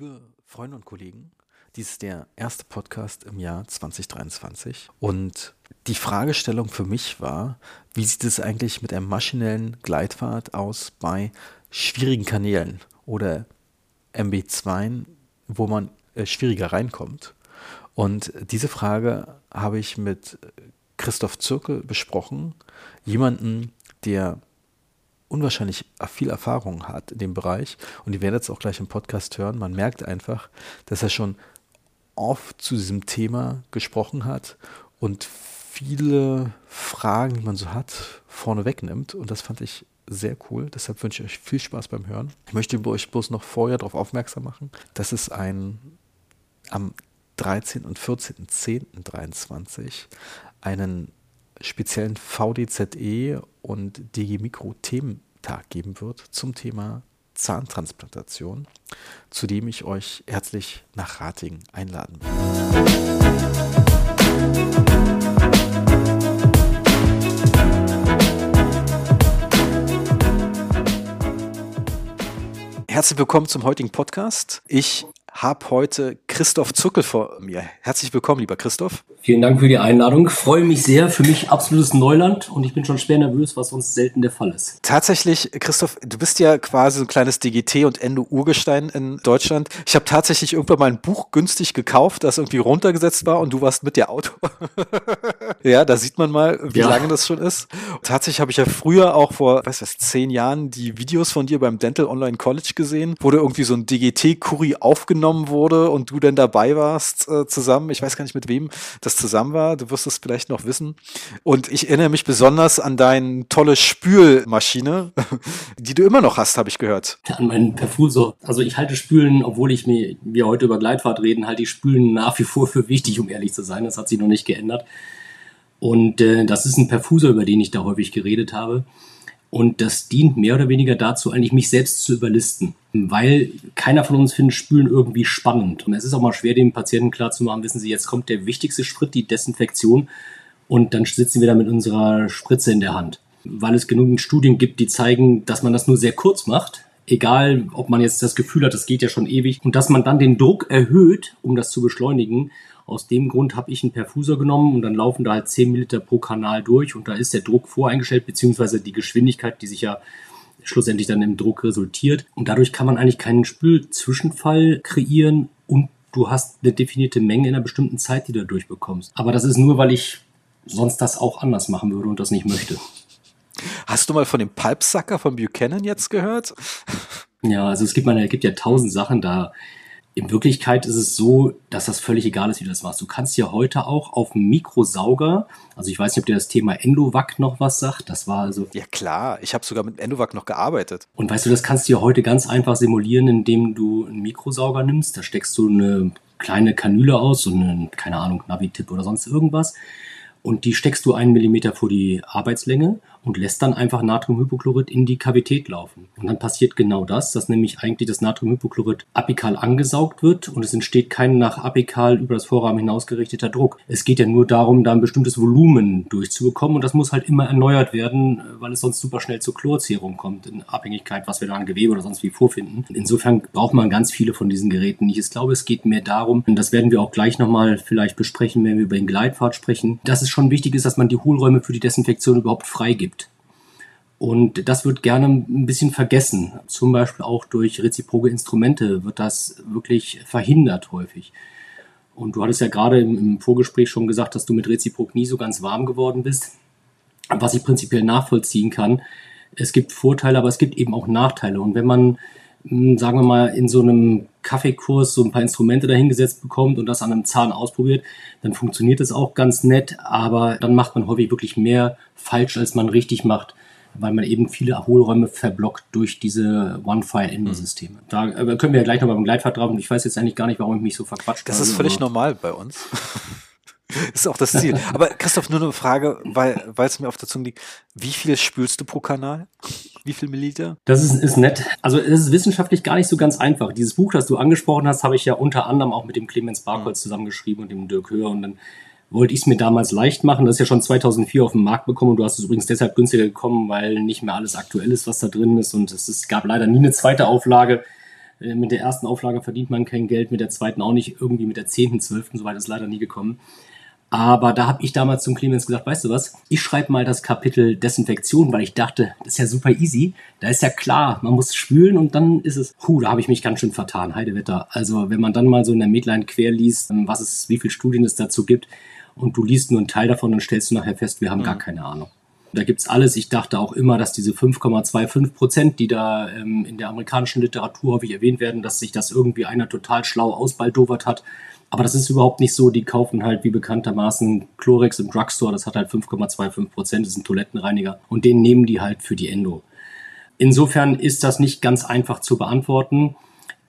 Liebe Freunde und Kollegen, dies ist der erste Podcast im Jahr 2023 und die Fragestellung für mich war, wie sieht es eigentlich mit einem maschinellen Gleitfahrt aus bei schwierigen Kanälen oder MB2, wo man äh, schwieriger reinkommt. Und diese Frage habe ich mit Christoph Zirkel besprochen, jemanden, der unwahrscheinlich viel Erfahrung hat in dem Bereich. Und ihr werdet es auch gleich im Podcast hören. Man merkt einfach, dass er schon oft zu diesem Thema gesprochen hat und viele Fragen, die man so hat, vorne wegnimmt. Und das fand ich sehr cool. Deshalb wünsche ich euch viel Spaß beim Hören. Ich möchte euch bloß noch vorher darauf aufmerksam machen, dass es ein am 13. und 14.10.23 einen speziellen VDZE und DG Mikro Thementag geben wird zum Thema Zahntransplantation, zu dem ich euch herzlich nach Ratingen einladen will. Herzlich willkommen zum heutigen Podcast. Ich habe heute Christoph Zuckel vor mir. Herzlich willkommen, lieber Christoph. Vielen Dank für die Einladung. Freue mich sehr. Für mich absolutes Neuland und ich bin schon schwer nervös, was sonst selten der Fall ist. Tatsächlich, Christoph, du bist ja quasi so ein kleines DGT und Endo-Urgestein in Deutschland. Ich habe tatsächlich irgendwann mal ein Buch günstig gekauft, das irgendwie runtergesetzt war und du warst mit der Autor. ja, da sieht man mal, wie ja. lange das schon ist. Tatsächlich habe ich ja früher auch vor, weiß was, zehn Jahren die Videos von dir beim Dental Online College gesehen, wo du irgendwie so ein DGT-Curry aufgenommen wurde und du denn dabei warst äh, zusammen. Ich weiß gar nicht mit wem das zusammen war. Du wirst es vielleicht noch wissen. Und ich erinnere mich besonders an deine tolle Spülmaschine, die du immer noch hast, habe ich gehört. An meinen Perfusor. Also ich halte Spülen, obwohl ich mir, wir heute über Gleitfahrt reden, halte ich Spülen nach wie vor für wichtig, um ehrlich zu sein. Das hat sich noch nicht geändert. Und äh, das ist ein Perfusor, über den ich da häufig geredet habe. Und das dient mehr oder weniger dazu, eigentlich mich selbst zu überlisten. Weil keiner von uns findet Spülen irgendwie spannend. Und es ist auch mal schwer, dem Patienten klarzumachen, wissen Sie, jetzt kommt der wichtigste Schritt, die Desinfektion. Und dann sitzen wir da mit unserer Spritze in der Hand. Weil es genügend Studien gibt, die zeigen, dass man das nur sehr kurz macht. Egal, ob man jetzt das Gefühl hat, das geht ja schon ewig. Und dass man dann den Druck erhöht, um das zu beschleunigen. Aus dem Grund habe ich einen Perfusor genommen und dann laufen da halt 10 Milliliter pro Kanal durch und da ist der Druck voreingestellt, beziehungsweise die Geschwindigkeit, die sich ja schlussendlich dann im Druck resultiert. Und dadurch kann man eigentlich keinen Spülzwischenfall kreieren und du hast eine definierte Menge in einer bestimmten Zeit, die du durchbekommst. Aber das ist nur, weil ich sonst das auch anders machen würde und das nicht möchte. Hast du mal von dem Pulpsucker von Buchanan jetzt gehört? Ja, also es gibt, mal, es gibt ja tausend Sachen da in Wirklichkeit ist es so, dass das völlig egal ist, wie du das machst. Du kannst ja heute auch auf dem Mikrosauger, also ich weiß nicht, ob dir das Thema Endovac noch was sagt. Das war also. Ja klar, ich habe sogar mit Endovac noch gearbeitet. Und weißt du, das kannst du ja heute ganz einfach simulieren, indem du einen Mikrosauger nimmst. Da steckst du eine kleine Kanüle aus, so einen, keine Ahnung, Navi-Tipp oder sonst irgendwas. Und die steckst du einen Millimeter vor die Arbeitslänge und lässt dann einfach Natriumhypochlorid in die Kavität laufen. Und dann passiert genau das, dass nämlich eigentlich das Natriumhypochlorid apikal angesaugt wird und es entsteht kein nach apikal über das Vorrahmen hinausgerichteter Druck. Es geht ja nur darum, da ein bestimmtes Volumen durchzubekommen und das muss halt immer erneuert werden, weil es sonst super schnell zur Chlorzehrung kommt, in Abhängigkeit, was wir da an Gewebe oder sonst wie vorfinden. Insofern braucht man ganz viele von diesen Geräten nicht. Ich glaube, es geht mehr darum, und das werden wir auch gleich nochmal vielleicht besprechen, wenn wir über den Gleitpfad sprechen, dass es schon wichtig ist, dass man die Hohlräume für die Desinfektion überhaupt freigibt. Und das wird gerne ein bisschen vergessen. Zum Beispiel auch durch reziproke Instrumente wird das wirklich verhindert häufig. Und du hattest ja gerade im, Vorgespräch schon gesagt, dass du mit Reziprok nie so ganz warm geworden bist, was ich prinzipiell nachvollziehen kann. Es gibt Vorteile, aber es gibt eben auch Nachteile. Und wenn man, hm, sagen wir mal, in so einem Kaffeekurs so ein paar Instrumente dahingesetzt bekommt und das an einem Zahn ausprobiert, dann funktioniert es auch ganz nett, aber dann macht man häufig wirklich mehr falsch, als man richtig macht weil man eben viele Hohlräume verblockt durch diese One-File-Endo-Systeme. Mhm. Da äh, können wir ja gleich noch beim Gleitfahrt drauf und ich weiß jetzt eigentlich gar nicht, warum ich mich so verquatscht habe. Das ist völlig normal bei uns. ist auch das Ziel. Aber Christoph, nur eine Frage, weil, weil es mir auf der Zunge liegt. Wie viel spülst du pro Kanal? Wie viel Milliliter? Das ist, ist nett. Also es ist wissenschaftlich gar nicht so ganz einfach. Dieses Buch, das du angesprochen hast, habe ich ja unter anderem auch mit dem Clemens Barkholz mhm. zusammengeschrieben und dem Dirk Höher und dann wollte ich es mir damals leicht machen. Das ist ja schon 2004 auf den Markt bekommen und du hast es übrigens deshalb günstiger gekommen, weil nicht mehr alles aktuell ist, was da drin ist und es ist, gab leider nie eine zweite Auflage. Äh, mit der ersten Auflage verdient man kein Geld, mit der zweiten auch nicht, irgendwie mit der zehnten, zwölften, soweit ist leider nie gekommen. Aber da habe ich damals zum Clemens gesagt, weißt du was, ich schreibe mal das Kapitel Desinfektion, weil ich dachte, das ist ja super easy. Da ist ja klar, man muss spülen und dann ist es, puh, da habe ich mich ganz schön vertan, Heidewetter. Also wenn man dann mal so in der Medline quer liest, ähm, was es, wie viele Studien es dazu gibt und du liest nur einen Teil davon und stellst du nachher fest, wir haben mhm. gar keine Ahnung. Da gibt's alles. Ich dachte auch immer, dass diese 5,25 Prozent, die da ähm, in der amerikanischen Literatur häufig erwähnt werden, dass sich das irgendwie einer total schlau ausbaldowert hat. Aber das ist überhaupt nicht so. Die kaufen halt wie bekanntermaßen Chlorex im Drugstore. Das hat halt 5,25 Prozent. Das ist ein Toilettenreiniger. Und den nehmen die halt für die Endo. Insofern ist das nicht ganz einfach zu beantworten.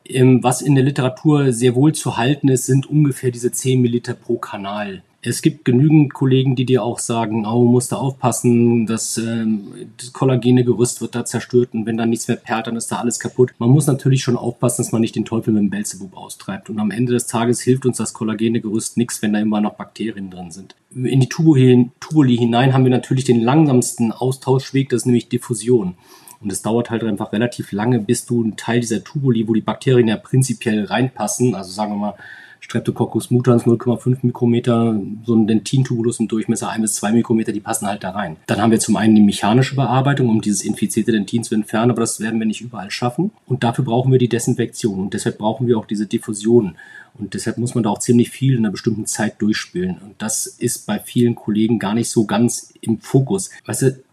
Ähm, was in der Literatur sehr wohl zu halten ist, sind ungefähr diese 10 Milliliter pro Kanal. Es gibt genügend Kollegen, die dir auch sagen, oh, musst du aufpassen, das, ähm, das kollagene Gerüst wird da zerstört und wenn da nichts mehr perlt, dann ist da alles kaputt. Man muss natürlich schon aufpassen, dass man nicht den Teufel mit dem Belzebub austreibt. Und am Ende des Tages hilft uns das kollagene Gerüst nichts, wenn da immer noch Bakterien drin sind. In die Tubuli hinein haben wir natürlich den langsamsten Austauschweg, das ist nämlich Diffusion. Und es dauert halt einfach relativ lange, bis du einen Teil dieser Tubuli, wo die Bakterien ja prinzipiell reinpassen, also sagen wir mal Streptococcus mutans 0,5 Mikrometer, so ein Dentintubulus im Durchmesser 1 bis 2 Mikrometer, die passen halt da rein. Dann haben wir zum einen die mechanische Bearbeitung, um dieses infizierte Dentin zu entfernen, aber das werden wir nicht überall schaffen. Und dafür brauchen wir die Desinfektion und deshalb brauchen wir auch diese Diffusion. Und deshalb muss man da auch ziemlich viel in einer bestimmten Zeit durchspielen. Und das ist bei vielen Kollegen gar nicht so ganz im Fokus. Weißt du,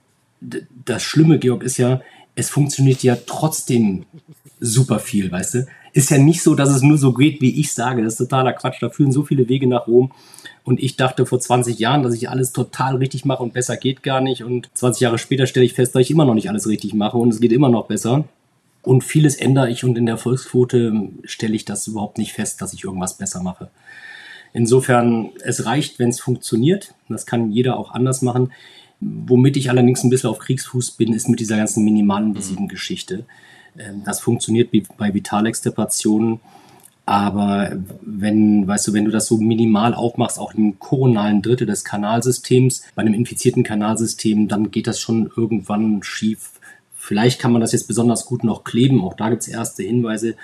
das Schlimme, Georg, ist ja, es funktioniert ja trotzdem super viel, weißt du? Ist ja nicht so, dass es nur so geht, wie ich sage. Das ist totaler Quatsch. Da führen so viele Wege nach Rom. Und ich dachte vor 20 Jahren, dass ich alles total richtig mache und besser geht gar nicht. Und 20 Jahre später stelle ich fest, dass ich immer noch nicht alles richtig mache und es geht immer noch besser. Und vieles ändere ich und in der Erfolgsquote stelle ich das überhaupt nicht fest, dass ich irgendwas besser mache. Insofern, es reicht, wenn es funktioniert. Das kann jeder auch anders machen. Womit ich allerdings ein bisschen auf Kriegsfuß bin, ist mit dieser ganzen minimalinvasiven mhm. Geschichte. Ähm, das funktioniert bei Vitalextirpationen. Aber wenn, weißt du, wenn du das so minimal aufmachst, auch im koronalen Drittel des Kanalsystems, bei einem infizierten Kanalsystem, dann geht das schon irgendwann schief. Vielleicht kann man das jetzt besonders gut noch kleben. Auch da gibt es erste Hinweise.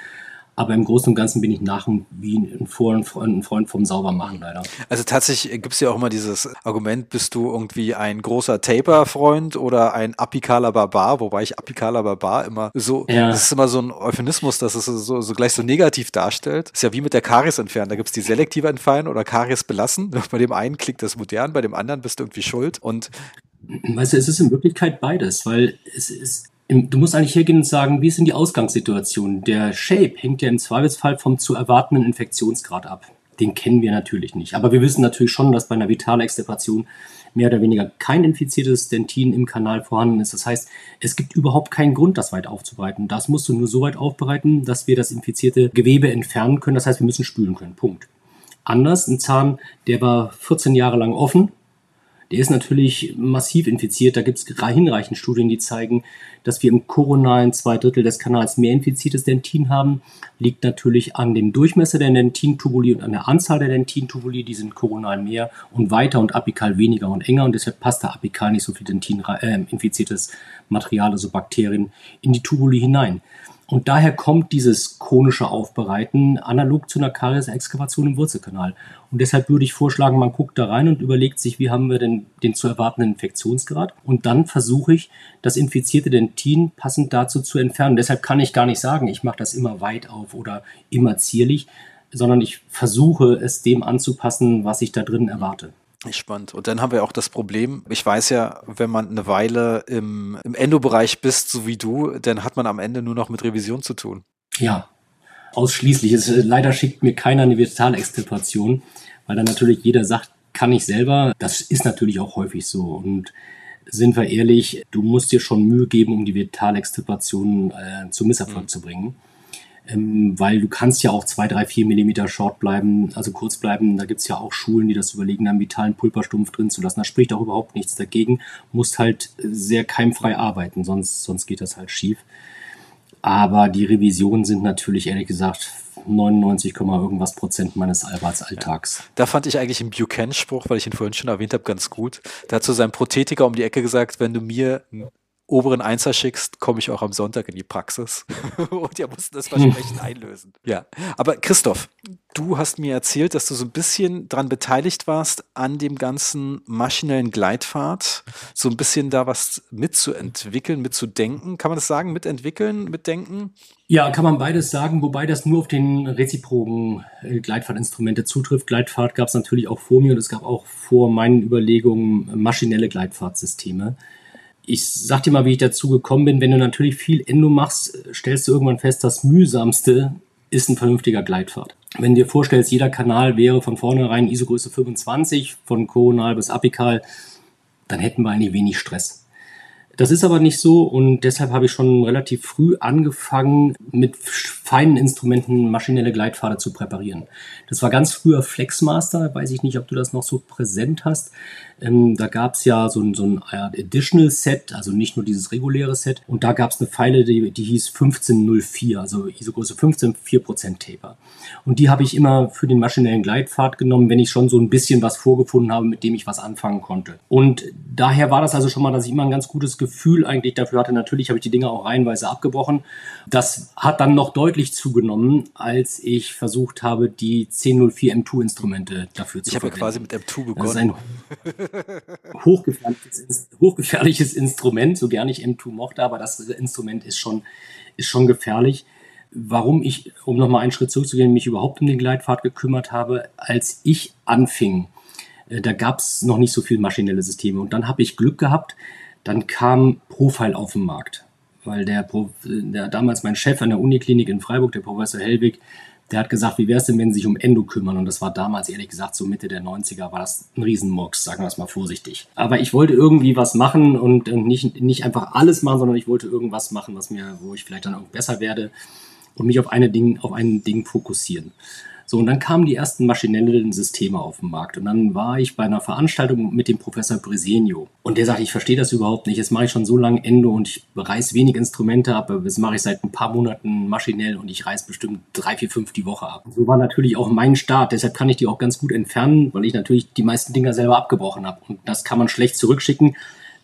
Aber im Großen und Ganzen bin ich nach wie ein Freund, ein Freund vom Saubermachen leider. Also tatsächlich gibt es ja auch immer dieses Argument, bist du irgendwie ein großer Taper-Freund oder ein apikaler Barbar, wobei ich apikaler Barbar immer so, ja. das ist immer so ein Euphemismus, dass es so, so gleich so negativ darstellt. Ist ja wie mit der Karies entfernen. Da gibt es die selektive Entfernen oder Karies belassen. Bei dem einen klingt das modern, bei dem anderen bist du irgendwie schuld. Und Weißt du, es ist in Wirklichkeit beides, weil es ist, Du musst eigentlich hergehen und sagen, wie ist denn die Ausgangssituation? Der Shape hängt ja im Zweifelsfall vom zu erwartenden Infektionsgrad ab. Den kennen wir natürlich nicht. Aber wir wissen natürlich schon, dass bei einer vitalen Extirpation mehr oder weniger kein infiziertes Dentin im Kanal vorhanden ist. Das heißt, es gibt überhaupt keinen Grund, das weit aufzubereiten. Das musst du nur so weit aufbereiten, dass wir das infizierte Gewebe entfernen können. Das heißt, wir müssen spülen können. Punkt. Anders, ein Zahn, der war 14 Jahre lang offen, der ist natürlich massiv infiziert. Da gibt es hinreichend Studien, die zeigen, dass wir im koronalen zwei Drittel des Kanals mehr infiziertes Dentin haben. Liegt natürlich an dem Durchmesser der Dentintubuli und an der Anzahl der Dentintubuli. Die sind koronal mehr und weiter und apikal weniger und enger. Und deshalb passt da apikal nicht so viel Dentin, äh, infiziertes Material, also Bakterien, in die Tubuli hinein. Und daher kommt dieses chronische Aufbereiten analog zu einer Karies-Exkavation im Wurzelkanal. Und deshalb würde ich vorschlagen, man guckt da rein und überlegt sich, wie haben wir denn den zu erwartenden Infektionsgrad? Und dann versuche ich, das infizierte Dentin passend dazu zu entfernen. Deshalb kann ich gar nicht sagen, ich mache das immer weit auf oder immer zierlich, sondern ich versuche es dem anzupassen, was ich da drin erwarte. Spannend. Und dann haben wir auch das Problem, ich weiß ja, wenn man eine Weile im, im Endo-Bereich bist, so wie du, dann hat man am Ende nur noch mit Revision zu tun. Ja, ausschließlich. Es, leider schickt mir keiner eine Vitalextirpation, weil dann natürlich jeder sagt, kann ich selber. Das ist natürlich auch häufig so. Und sind wir ehrlich, du musst dir schon Mühe geben, um die Vitalextirpation äh, zum Misserfolg mhm. zu bringen ähm, weil du kannst ja auch zwei, drei, vier Millimeter short bleiben, also kurz bleiben. Da gibt's ja auch Schulen, die das überlegen, einen vitalen Pulperstumpf drin zu lassen. Da spricht auch überhaupt nichts dagegen. Musst halt sehr keimfrei arbeiten, sonst, sonst geht das halt schief. Aber die Revisionen sind natürlich ehrlich gesagt 99, irgendwas Prozent meines Arbeitsalltags. Ja. Da fand ich eigentlich einen Buchanan-Spruch, weil ich ihn vorhin schon erwähnt habe, ganz gut. Da hat so sein Prothetiker um die Ecke gesagt, wenn du mir oberen Einser schickst, komme ich auch am Sonntag in die Praxis. und ihr mussten das Versprechen einlösen. Ja. Aber Christoph, du hast mir erzählt, dass du so ein bisschen daran beteiligt warst, an dem ganzen maschinellen Gleitfahrt, so ein bisschen da was mitzuentwickeln, mitzudenken. Kann man das sagen? Mitentwickeln, mitdenken? Ja, kann man beides sagen, wobei das nur auf den reziproken äh, Gleitfahrtinstrumente zutrifft. Gleitfahrt gab es natürlich auch vor mir und es gab auch vor meinen Überlegungen maschinelle Gleitfahrtsysteme ich sag dir mal, wie ich dazu gekommen bin. Wenn du natürlich viel Endo machst, stellst du irgendwann fest, das mühsamste ist ein vernünftiger Gleitfahrt. Wenn du dir vorstellst, jeder Kanal wäre von vornherein ISO-Größe 25, von koronal bis apikal, dann hätten wir eigentlich wenig Stress. Das ist aber nicht so und deshalb habe ich schon relativ früh angefangen, mit feinen Instrumenten maschinelle Gleitpfade zu präparieren. Das war ganz früher Flexmaster, weiß ich nicht, ob du das noch so präsent hast. Ähm, da gab es ja so ein, so ein Additional Set, also nicht nur dieses reguläre Set. Und da gab es eine Pfeile, die, die hieß 1504, also ISO-Größe 15, 4% Taper. Und die habe ich immer für den maschinellen Gleitpfad genommen, wenn ich schon so ein bisschen was vorgefunden habe, mit dem ich was anfangen konnte. Und daher war das also schon mal, dass ich immer ein ganz gutes Gefühl eigentlich dafür hatte. Natürlich habe ich die Dinge auch reihenweise abgebrochen. Das hat dann noch deutlich zugenommen, als ich versucht habe, die 1004 M2 Instrumente dafür zu Ich habe ja quasi mit M2 begonnen. Hochgefährliches, hochgefährliches Instrument, so gern ich M2 mochte, aber das Instrument ist schon, ist schon gefährlich. Warum ich, um nochmal einen Schritt zurückzugehen, mich überhaupt um den Gleitpfad gekümmert habe, als ich anfing, äh, da gab es noch nicht so viele maschinelle Systeme. Und dann habe ich Glück gehabt, dann kam Profile auf den Markt. Weil der, der damals mein Chef an der Uniklinik in Freiburg, der Professor Hellwig, der hat gesagt, wie wäre es denn, wenn sie sich um Endo kümmern? Und das war damals, ehrlich gesagt, so Mitte der 90er, war das ein Riesenmurks, sagen wir es mal vorsichtig. Aber ich wollte irgendwie was machen und nicht, nicht einfach alles machen, sondern ich wollte irgendwas machen, was mir, wo ich vielleicht dann auch besser werde und mich auf, eine Ding, auf ein Ding fokussieren. So, und dann kamen die ersten maschinellen Systeme auf den Markt. Und dann war ich bei einer Veranstaltung mit dem Professor Bresenio. Und der sagt, ich verstehe das überhaupt nicht. Jetzt mache ich schon so lange Endo und ich reiß wenig Instrumente ab. Das mache ich seit ein paar Monaten maschinell und ich reiß bestimmt drei, vier, fünf die Woche ab. So war natürlich auch mein Start. Deshalb kann ich die auch ganz gut entfernen, weil ich natürlich die meisten Dinger selber abgebrochen habe. Und das kann man schlecht zurückschicken.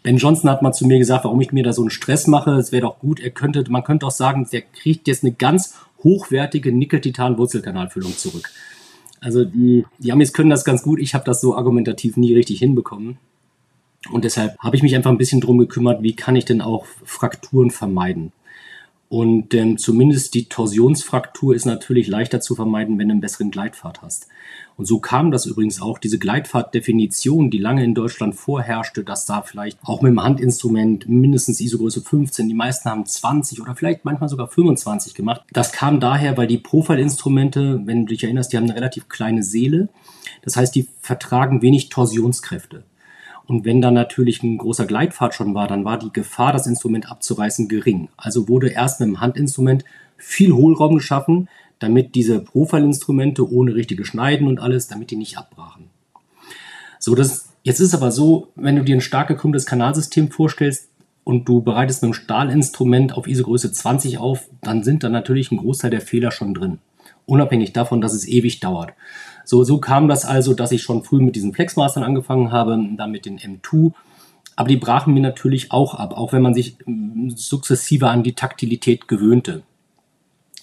Ben Johnson hat mal zu mir gesagt, warum ich mir da so einen Stress mache. Es wäre doch gut, er könnte, man könnte auch sagen, der kriegt jetzt eine ganz hochwertige Nickel-Titan-Wurzelkanalfüllung zurück. Also die, die Amis können das ganz gut. Ich habe das so argumentativ nie richtig hinbekommen. Und deshalb habe ich mich einfach ein bisschen drum gekümmert, wie kann ich denn auch Frakturen vermeiden. Und ähm, zumindest die Torsionsfraktur ist natürlich leichter zu vermeiden, wenn du einen besseren Gleitpfad hast. Und so kam das übrigens auch, diese Gleitfahrtdefinition, die lange in Deutschland vorherrschte, dass da vielleicht auch mit dem Handinstrument mindestens ISO-Größe 15, die meisten haben 20 oder vielleicht manchmal sogar 25 gemacht. Das kam daher, weil die Profile-Instrumente, wenn du dich erinnerst, die haben eine relativ kleine Seele. Das heißt, die vertragen wenig Torsionskräfte. Und wenn dann natürlich ein großer Gleitpfad schon war, dann war die Gefahr, das Instrument abzureißen, gering. Also wurde erst mit dem Handinstrument viel Hohlraum geschaffen, damit diese Profilinstrumente ohne richtige Schneiden und alles, damit die nicht abbrachen. So, das, jetzt ist aber so, wenn du dir ein stark gekrümmtes Kanalsystem vorstellst und du bereitest mit einem Stahlinstrument auf ISO-Größe 20 auf, dann sind da natürlich ein Großteil der Fehler schon drin. Unabhängig davon, dass es ewig dauert. So, so kam das also, dass ich schon früh mit diesen Flexmastern angefangen habe, dann mit den M2. Aber die brachen mir natürlich auch ab, auch wenn man sich mm, sukzessive an die Taktilität gewöhnte.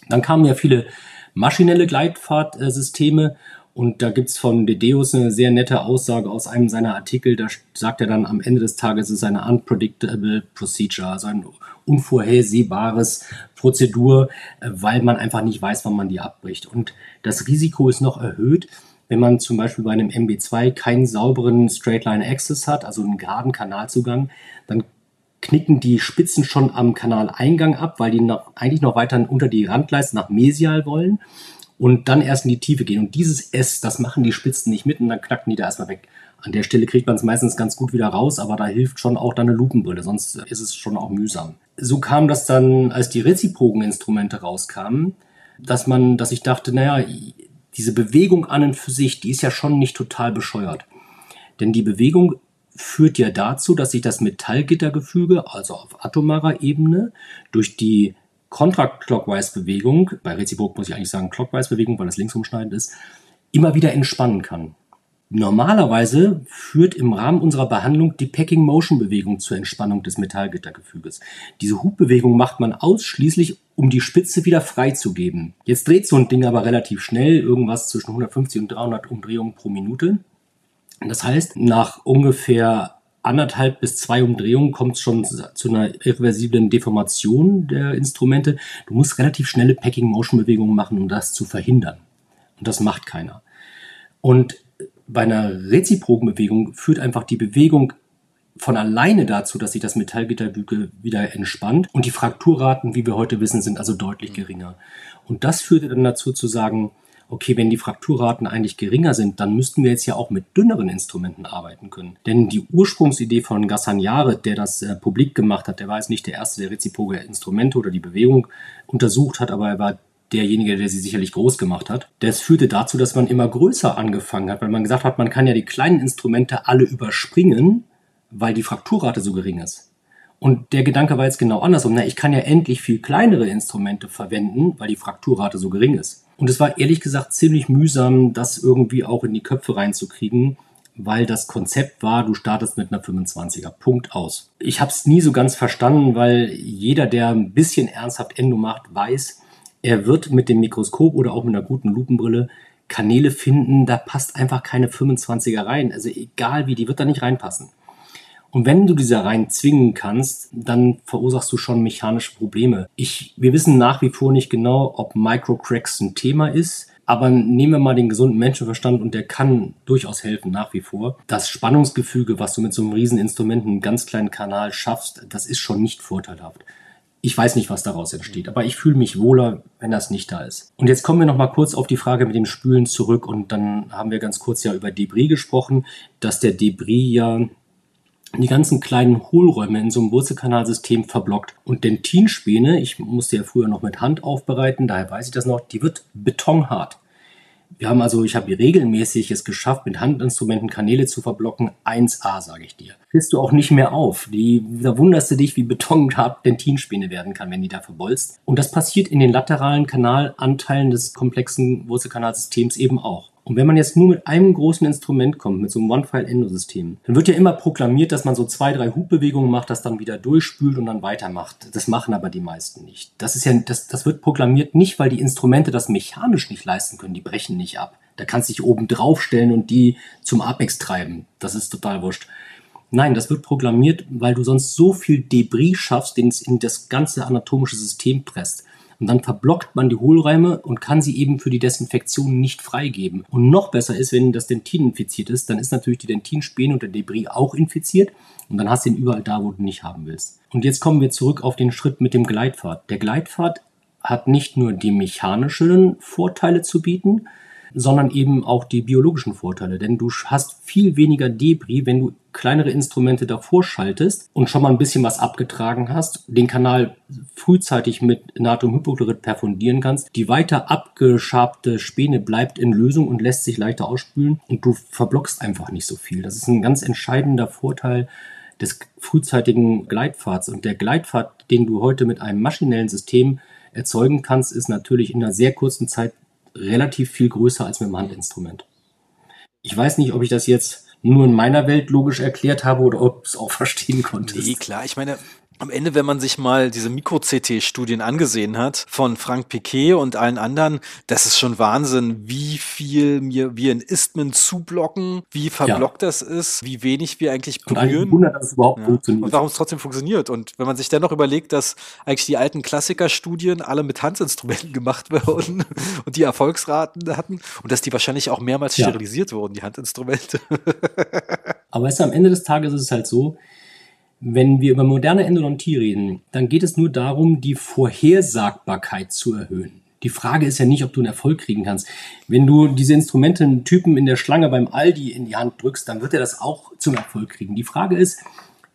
Dann kamen ja viele maschinelle Gleitfahrtsysteme und da gibt's von Dedeus eine sehr nette Aussage aus einem seiner Artikel. Da sagt er dann am Ende des Tages, es ist eine unpredictable procedure, also ein unvorhersehbares Prozedur, äh, weil man einfach nicht weiß, wann man die abbricht. Und das Risiko ist noch erhöht, wenn man zum Beispiel bei einem MB2 keinen sauberen Straightline Access hat, also einen geraden Kanalzugang, dann knicken die Spitzen schon am Kanaleingang ab, weil die noch, eigentlich noch weiter unter die Randleiste nach Mesial wollen und dann erst in die Tiefe gehen. Und dieses S, das machen die Spitzen nicht mit und dann knacken die da erstmal weg. An der Stelle kriegt man es meistens ganz gut wieder raus, aber da hilft schon auch dann eine Lupenbrille, sonst ist es schon auch mühsam. So kam das dann, als die reziproken Instrumente rauskamen, dass man, dass ich dachte, naja, diese Bewegung an und für sich, die ist ja schon nicht total bescheuert. Denn die Bewegung führt ja dazu, dass sich das Metallgittergefüge, also auf atomarer Ebene, durch die Contra-Clockwise-Bewegung, bei Reziprok muss ich eigentlich sagen Clockwise-Bewegung, weil das linksumschneidend ist, immer wieder entspannen kann. Normalerweise führt im Rahmen unserer Behandlung die Packing Motion Bewegung zur Entspannung des Metallgittergefüges. Diese Hubbewegung macht man ausschließlich, um die Spitze wieder freizugeben. Jetzt dreht so ein Ding aber relativ schnell, irgendwas zwischen 150 und 300 Umdrehungen pro Minute. Das heißt, nach ungefähr anderthalb bis zwei Umdrehungen kommt es schon zu einer irreversiblen Deformation der Instrumente. Du musst relativ schnelle Packing Motion Bewegungen machen, um das zu verhindern. Und das macht keiner. Und bei einer reziproken Bewegung führt einfach die Bewegung von alleine dazu, dass sich das Metallgitterbügel wieder entspannt und die Frakturraten, wie wir heute wissen, sind also deutlich geringer. Und das führte dann dazu zu sagen, okay, wenn die Frakturraten eigentlich geringer sind, dann müssten wir jetzt ja auch mit dünneren Instrumenten arbeiten können. Denn die Ursprungsidee von Gassagnare, der das äh, publik gemacht hat, der war jetzt nicht der erste, der reziproke Instrumente oder die Bewegung untersucht hat, aber er war derjenige, der sie sicherlich groß gemacht hat. Das führte dazu, dass man immer größer angefangen hat, weil man gesagt hat, man kann ja die kleinen Instrumente alle überspringen, weil die Frakturrate so gering ist. Und der Gedanke war jetzt genau andersrum. Na, ich kann ja endlich viel kleinere Instrumente verwenden, weil die Frakturrate so gering ist. Und es war ehrlich gesagt ziemlich mühsam, das irgendwie auch in die Köpfe reinzukriegen, weil das Konzept war, du startest mit einer 25er. Punkt aus. Ich habe es nie so ganz verstanden, weil jeder, der ein bisschen ernsthaft Endo macht, weiß, er wird mit dem Mikroskop oder auch mit einer guten Lupenbrille Kanäle finden, da passt einfach keine 25er rein. Also egal wie, die wird da nicht reinpassen. Und wenn du diese rein zwingen kannst, dann verursachst du schon mechanische Probleme. Ich, wir wissen nach wie vor nicht genau, ob Microcracks ein Thema ist. Aber nehmen wir mal den gesunden Menschenverstand und der kann durchaus helfen, nach wie vor. Das Spannungsgefüge, was du mit so einem Rieseninstrument, einem ganz kleinen Kanal schaffst, das ist schon nicht vorteilhaft. Ich weiß nicht, was daraus entsteht, aber ich fühle mich wohler, wenn das nicht da ist. Und jetzt kommen wir noch mal kurz auf die Frage mit dem Spülen zurück und dann haben wir ganz kurz ja über Debris gesprochen, dass der Debris ja die ganzen kleinen Hohlräume in so einem Wurzelkanalsystem verblockt. Und Dentinspäne, ich musste ja früher noch mit Hand aufbereiten, daher weiß ich das noch, die wird betonhart. Wir haben also, ich habe regelmäßig es geschafft, mit Handinstrumenten Kanäle zu verblocken. 1A, sage ich dir. Kriegst du auch nicht mehr auf. Die, da wunderst du dich, wie betonhart Dentinspäne werden kann, wenn die da verbolzt. Und das passiert in den lateralen Kanalanteilen des komplexen Wurzelkanalsystems eben auch. Und wenn man jetzt nur mit einem großen Instrument kommt, mit so einem One-File-Endo-System, dann wird ja immer proklamiert, dass man so zwei, drei Hubbewegungen macht, das dann wieder durchspült und dann weitermacht. Das machen aber die meisten nicht. Das ist ja, das, das wird proklamiert nicht, weil die Instrumente das mechanisch nicht leisten können. Die brechen nicht ab. Da kannst du dich oben draufstellen und die zum Apex treiben. Das ist total wurscht. Nein, das wird programmiert, weil du sonst so viel Debris schaffst, den es in das ganze anatomische System presst. Und dann verblockt man die Hohlräume und kann sie eben für die Desinfektion nicht freigeben. Und noch besser ist, wenn das Dentin infiziert ist, dann ist natürlich die Dentinspäne und der Debris auch infiziert. Und dann hast du ihn überall da, wo du nicht haben willst. Und jetzt kommen wir zurück auf den Schritt mit dem Gleitpfad. Der Gleitpfad hat nicht nur die mechanischen Vorteile zu bieten, sondern eben auch die biologischen Vorteile. Denn du hast viel weniger Debris, wenn du kleinere Instrumente davor schaltest und schon mal ein bisschen was abgetragen hast, den Kanal frühzeitig mit Natriumhypochlorid perfundieren kannst. Die weiter abgeschabte Späne bleibt in Lösung und lässt sich leichter ausspülen und du verblockst einfach nicht so viel. Das ist ein ganz entscheidender Vorteil des frühzeitigen Gleitpfads. Und der Gleitpfad, den du heute mit einem maschinellen System erzeugen kannst, ist natürlich in einer sehr kurzen Zeit relativ viel größer als mit dem Handinstrument. Ich weiß nicht, ob ich das jetzt nur in meiner Welt logisch erklärt habe oder ob es auch verstehen konnte. Nee, klar. Ich meine, am Ende, wenn man sich mal diese Mikro-CT-Studien angesehen hat von Frank Piquet und allen anderen, das ist schon Wahnsinn, wie viel mir wir in Istmen zublocken, wie verblockt ja. das ist, wie wenig wir eigentlich berühren. Und dass es überhaupt ja. funktioniert. Und warum es trotzdem funktioniert. Und wenn man sich dennoch überlegt, dass eigentlich die alten Klassikerstudien alle mit Handinstrumenten gemacht wurden und die Erfolgsraten hatten und dass die wahrscheinlich auch mehrmals ja. sterilisiert wurden, die Handinstrumente. Aber weißt du, am Ende des Tages ist es halt so, wenn wir über moderne Endodontie reden, dann geht es nur darum, die Vorhersagbarkeit zu erhöhen. Die Frage ist ja nicht, ob du einen Erfolg kriegen kannst. Wenn du diese Instrumente einen Typen in der Schlange beim Aldi in die Hand drückst, dann wird er das auch zum Erfolg kriegen. Die Frage ist,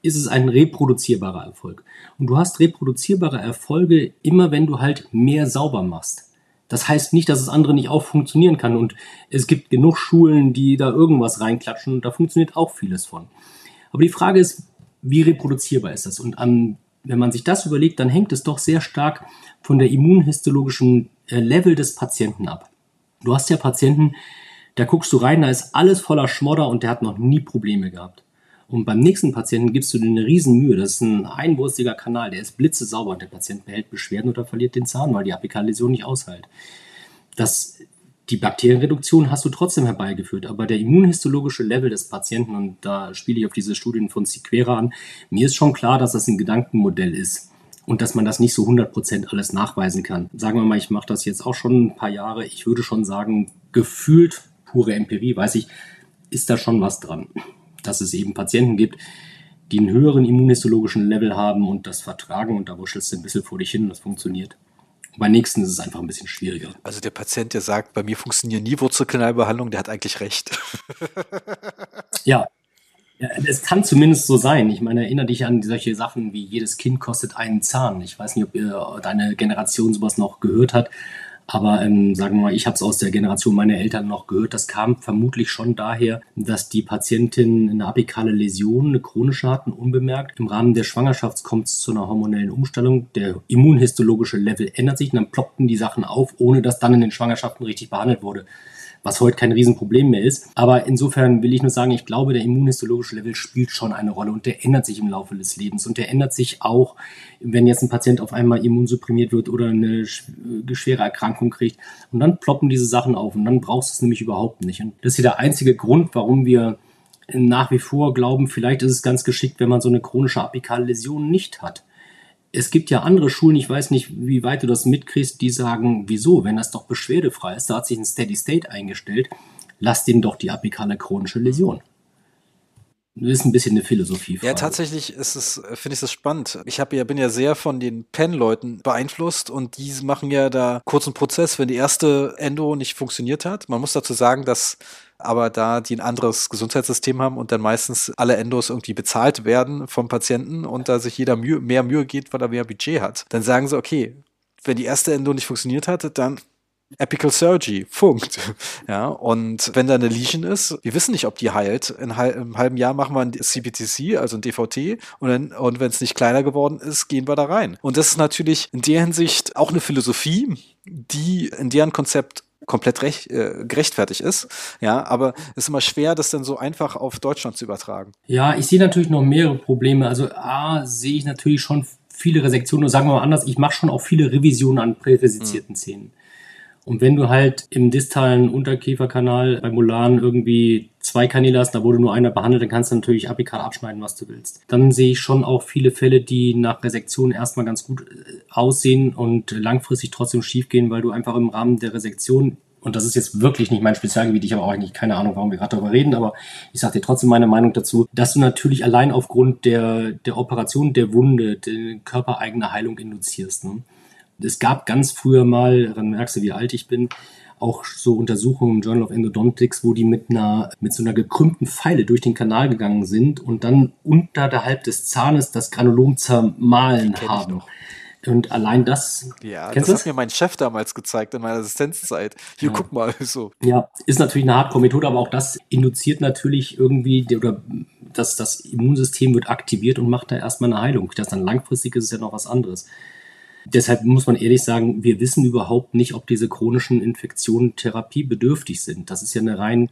ist es ein reproduzierbarer Erfolg? Und du hast reproduzierbare Erfolge immer, wenn du halt mehr sauber machst. Das heißt nicht, dass das andere nicht auch funktionieren kann. Und es gibt genug Schulen, die da irgendwas reinklatschen und da funktioniert auch vieles von. Aber die Frage ist, wie reproduzierbar ist das? Und an, wenn man sich das überlegt, dann hängt es doch sehr stark von der immunhistologischen äh, Level des Patienten ab. Du hast ja Patienten, Da guckst du rein, da ist alles voller Schmodder und der hat noch nie Probleme gehabt. Und beim nächsten Patienten gibst du dir eine Riesenmühe. Das ist ein einwurstiger Kanal, der ist blitzesauber und der Patient behält Beschwerden oder verliert den Zahn, weil die Apikalläsion nicht aushält. Das, die Bakterienreduktion hast du trotzdem herbeigeführt, aber der immunhistologische Level des Patienten, und da spiele ich auf diese Studien von Sequera an, mir ist schon klar, dass das ein Gedankenmodell ist und dass man das nicht so 100% alles nachweisen kann. Sagen wir mal, ich mache das jetzt auch schon ein paar Jahre. Ich würde schon sagen, gefühlt, pure Empirie, weiß ich, ist da schon was dran dass es eben Patienten gibt, die einen höheren immunhistologischen Level haben und das vertragen und da wuschelst du ein bisschen vor dich hin und das funktioniert. Bei nächsten ist es einfach ein bisschen schwieriger. Also der Patient, der sagt, bei mir funktionieren nie Wurzelkanalbehandlungen, der hat eigentlich recht. ja. ja. Es kann zumindest so sein. Ich meine, erinnere dich an solche Sachen wie jedes Kind kostet einen Zahn. Ich weiß nicht, ob ihr deine Generation sowas noch gehört hat. Aber ähm, sagen wir mal, ich habe es aus der Generation meiner Eltern noch gehört. Das kam vermutlich schon daher, dass die Patientin eine apikale Läsion, eine chronische hatten, unbemerkt. Im Rahmen der Schwangerschaft kommt es zu einer hormonellen Umstellung. Der immunhistologische Level ändert sich und dann ploppten die Sachen auf, ohne dass dann in den Schwangerschaften richtig behandelt wurde was heute kein Riesenproblem mehr ist. Aber insofern will ich nur sagen, ich glaube, der immunhistologische Level spielt schon eine Rolle und der ändert sich im Laufe des Lebens. Und der ändert sich auch, wenn jetzt ein Patient auf einmal immunsupprimiert wird oder eine schwere Erkrankung kriegt. Und dann ploppen diese Sachen auf und dann brauchst du es nämlich überhaupt nicht. Und das ist hier der einzige Grund, warum wir nach wie vor glauben, vielleicht ist es ganz geschickt, wenn man so eine chronische apikale Läsion nicht hat es gibt ja andere Schulen, ich weiß nicht, wie weit du das mitkriegst, die sagen, wieso, wenn das doch beschwerdefrei ist, da hat sich ein Steady State eingestellt, lass den doch die apikale chronische Läsion. Das ist ein bisschen eine Philosophie. Ja, tatsächlich ist es, finde ich das spannend. Ich habe ja, bin ja sehr von den Pen-Leuten beeinflusst und die machen ja da kurzen Prozess, wenn die erste Endo nicht funktioniert hat. Man muss dazu sagen, dass aber da die ein anderes Gesundheitssystem haben und dann meistens alle Endos irgendwie bezahlt werden vom Patienten und da sich jeder Mühe, mehr Mühe geht, weil er mehr Budget hat, dann sagen sie, okay, wenn die erste Endo nicht funktioniert hat, dann Apical Surgery, Punkt. Ja, und wenn da eine Lesion ist, wir wissen nicht, ob die heilt. In einem halben Jahr machen wir ein CBTC, also ein DVT, und, und wenn es nicht kleiner geworden ist, gehen wir da rein. Und das ist natürlich in der Hinsicht auch eine Philosophie, die in deren Konzept komplett recht, äh, gerechtfertigt ist. Ja, aber es ist immer schwer, das dann so einfach auf Deutschland zu übertragen. Ja, ich sehe natürlich noch mehrere Probleme. Also A, sehe ich natürlich schon viele Resektionen. Und sagen wir mal anders, ich mache schon auch viele Revisionen an präresizierten mhm. Zähnen. Und wenn du halt im distalen Unterkieferkanal bei Molaren irgendwie zwei Kanäle hast, da wurde nur einer behandelt, dann kannst du natürlich apikal abschneiden, was du willst. Dann sehe ich schon auch viele Fälle, die nach Resektion erstmal ganz gut äh, aussehen und langfristig trotzdem schiefgehen, weil du einfach im Rahmen der Resektion und das ist jetzt wirklich nicht mein Spezialgebiet, ich habe auch eigentlich keine Ahnung, warum wir gerade darüber reden, aber ich sage dir trotzdem meine Meinung dazu, dass du natürlich allein aufgrund der, der Operation der Wunde, der körpereigene Heilung induzierst. Ne? Es gab ganz früher mal, dann merkst du, wie alt ich bin, auch so Untersuchungen im Journal of Endodontics, wo die mit einer, mit so einer gekrümmten Pfeile durch den Kanal gegangen sind und dann unterhalb des Zahnes das Granulom zermahlen haben. Und allein das. Ja, das hat mir mein Chef damals gezeigt in meiner Assistenzzeit. Hier, ja. guck mal, so. Ja, ist natürlich eine Hardcore-Methode, aber auch das induziert natürlich irgendwie, oder das, das Immunsystem wird aktiviert und macht da erstmal eine Heilung. Das dann langfristig ist es ja noch was anderes. Deshalb muss man ehrlich sagen, wir wissen überhaupt nicht, ob diese chronischen Infektionen therapiebedürftig sind. Das ist ja eine rein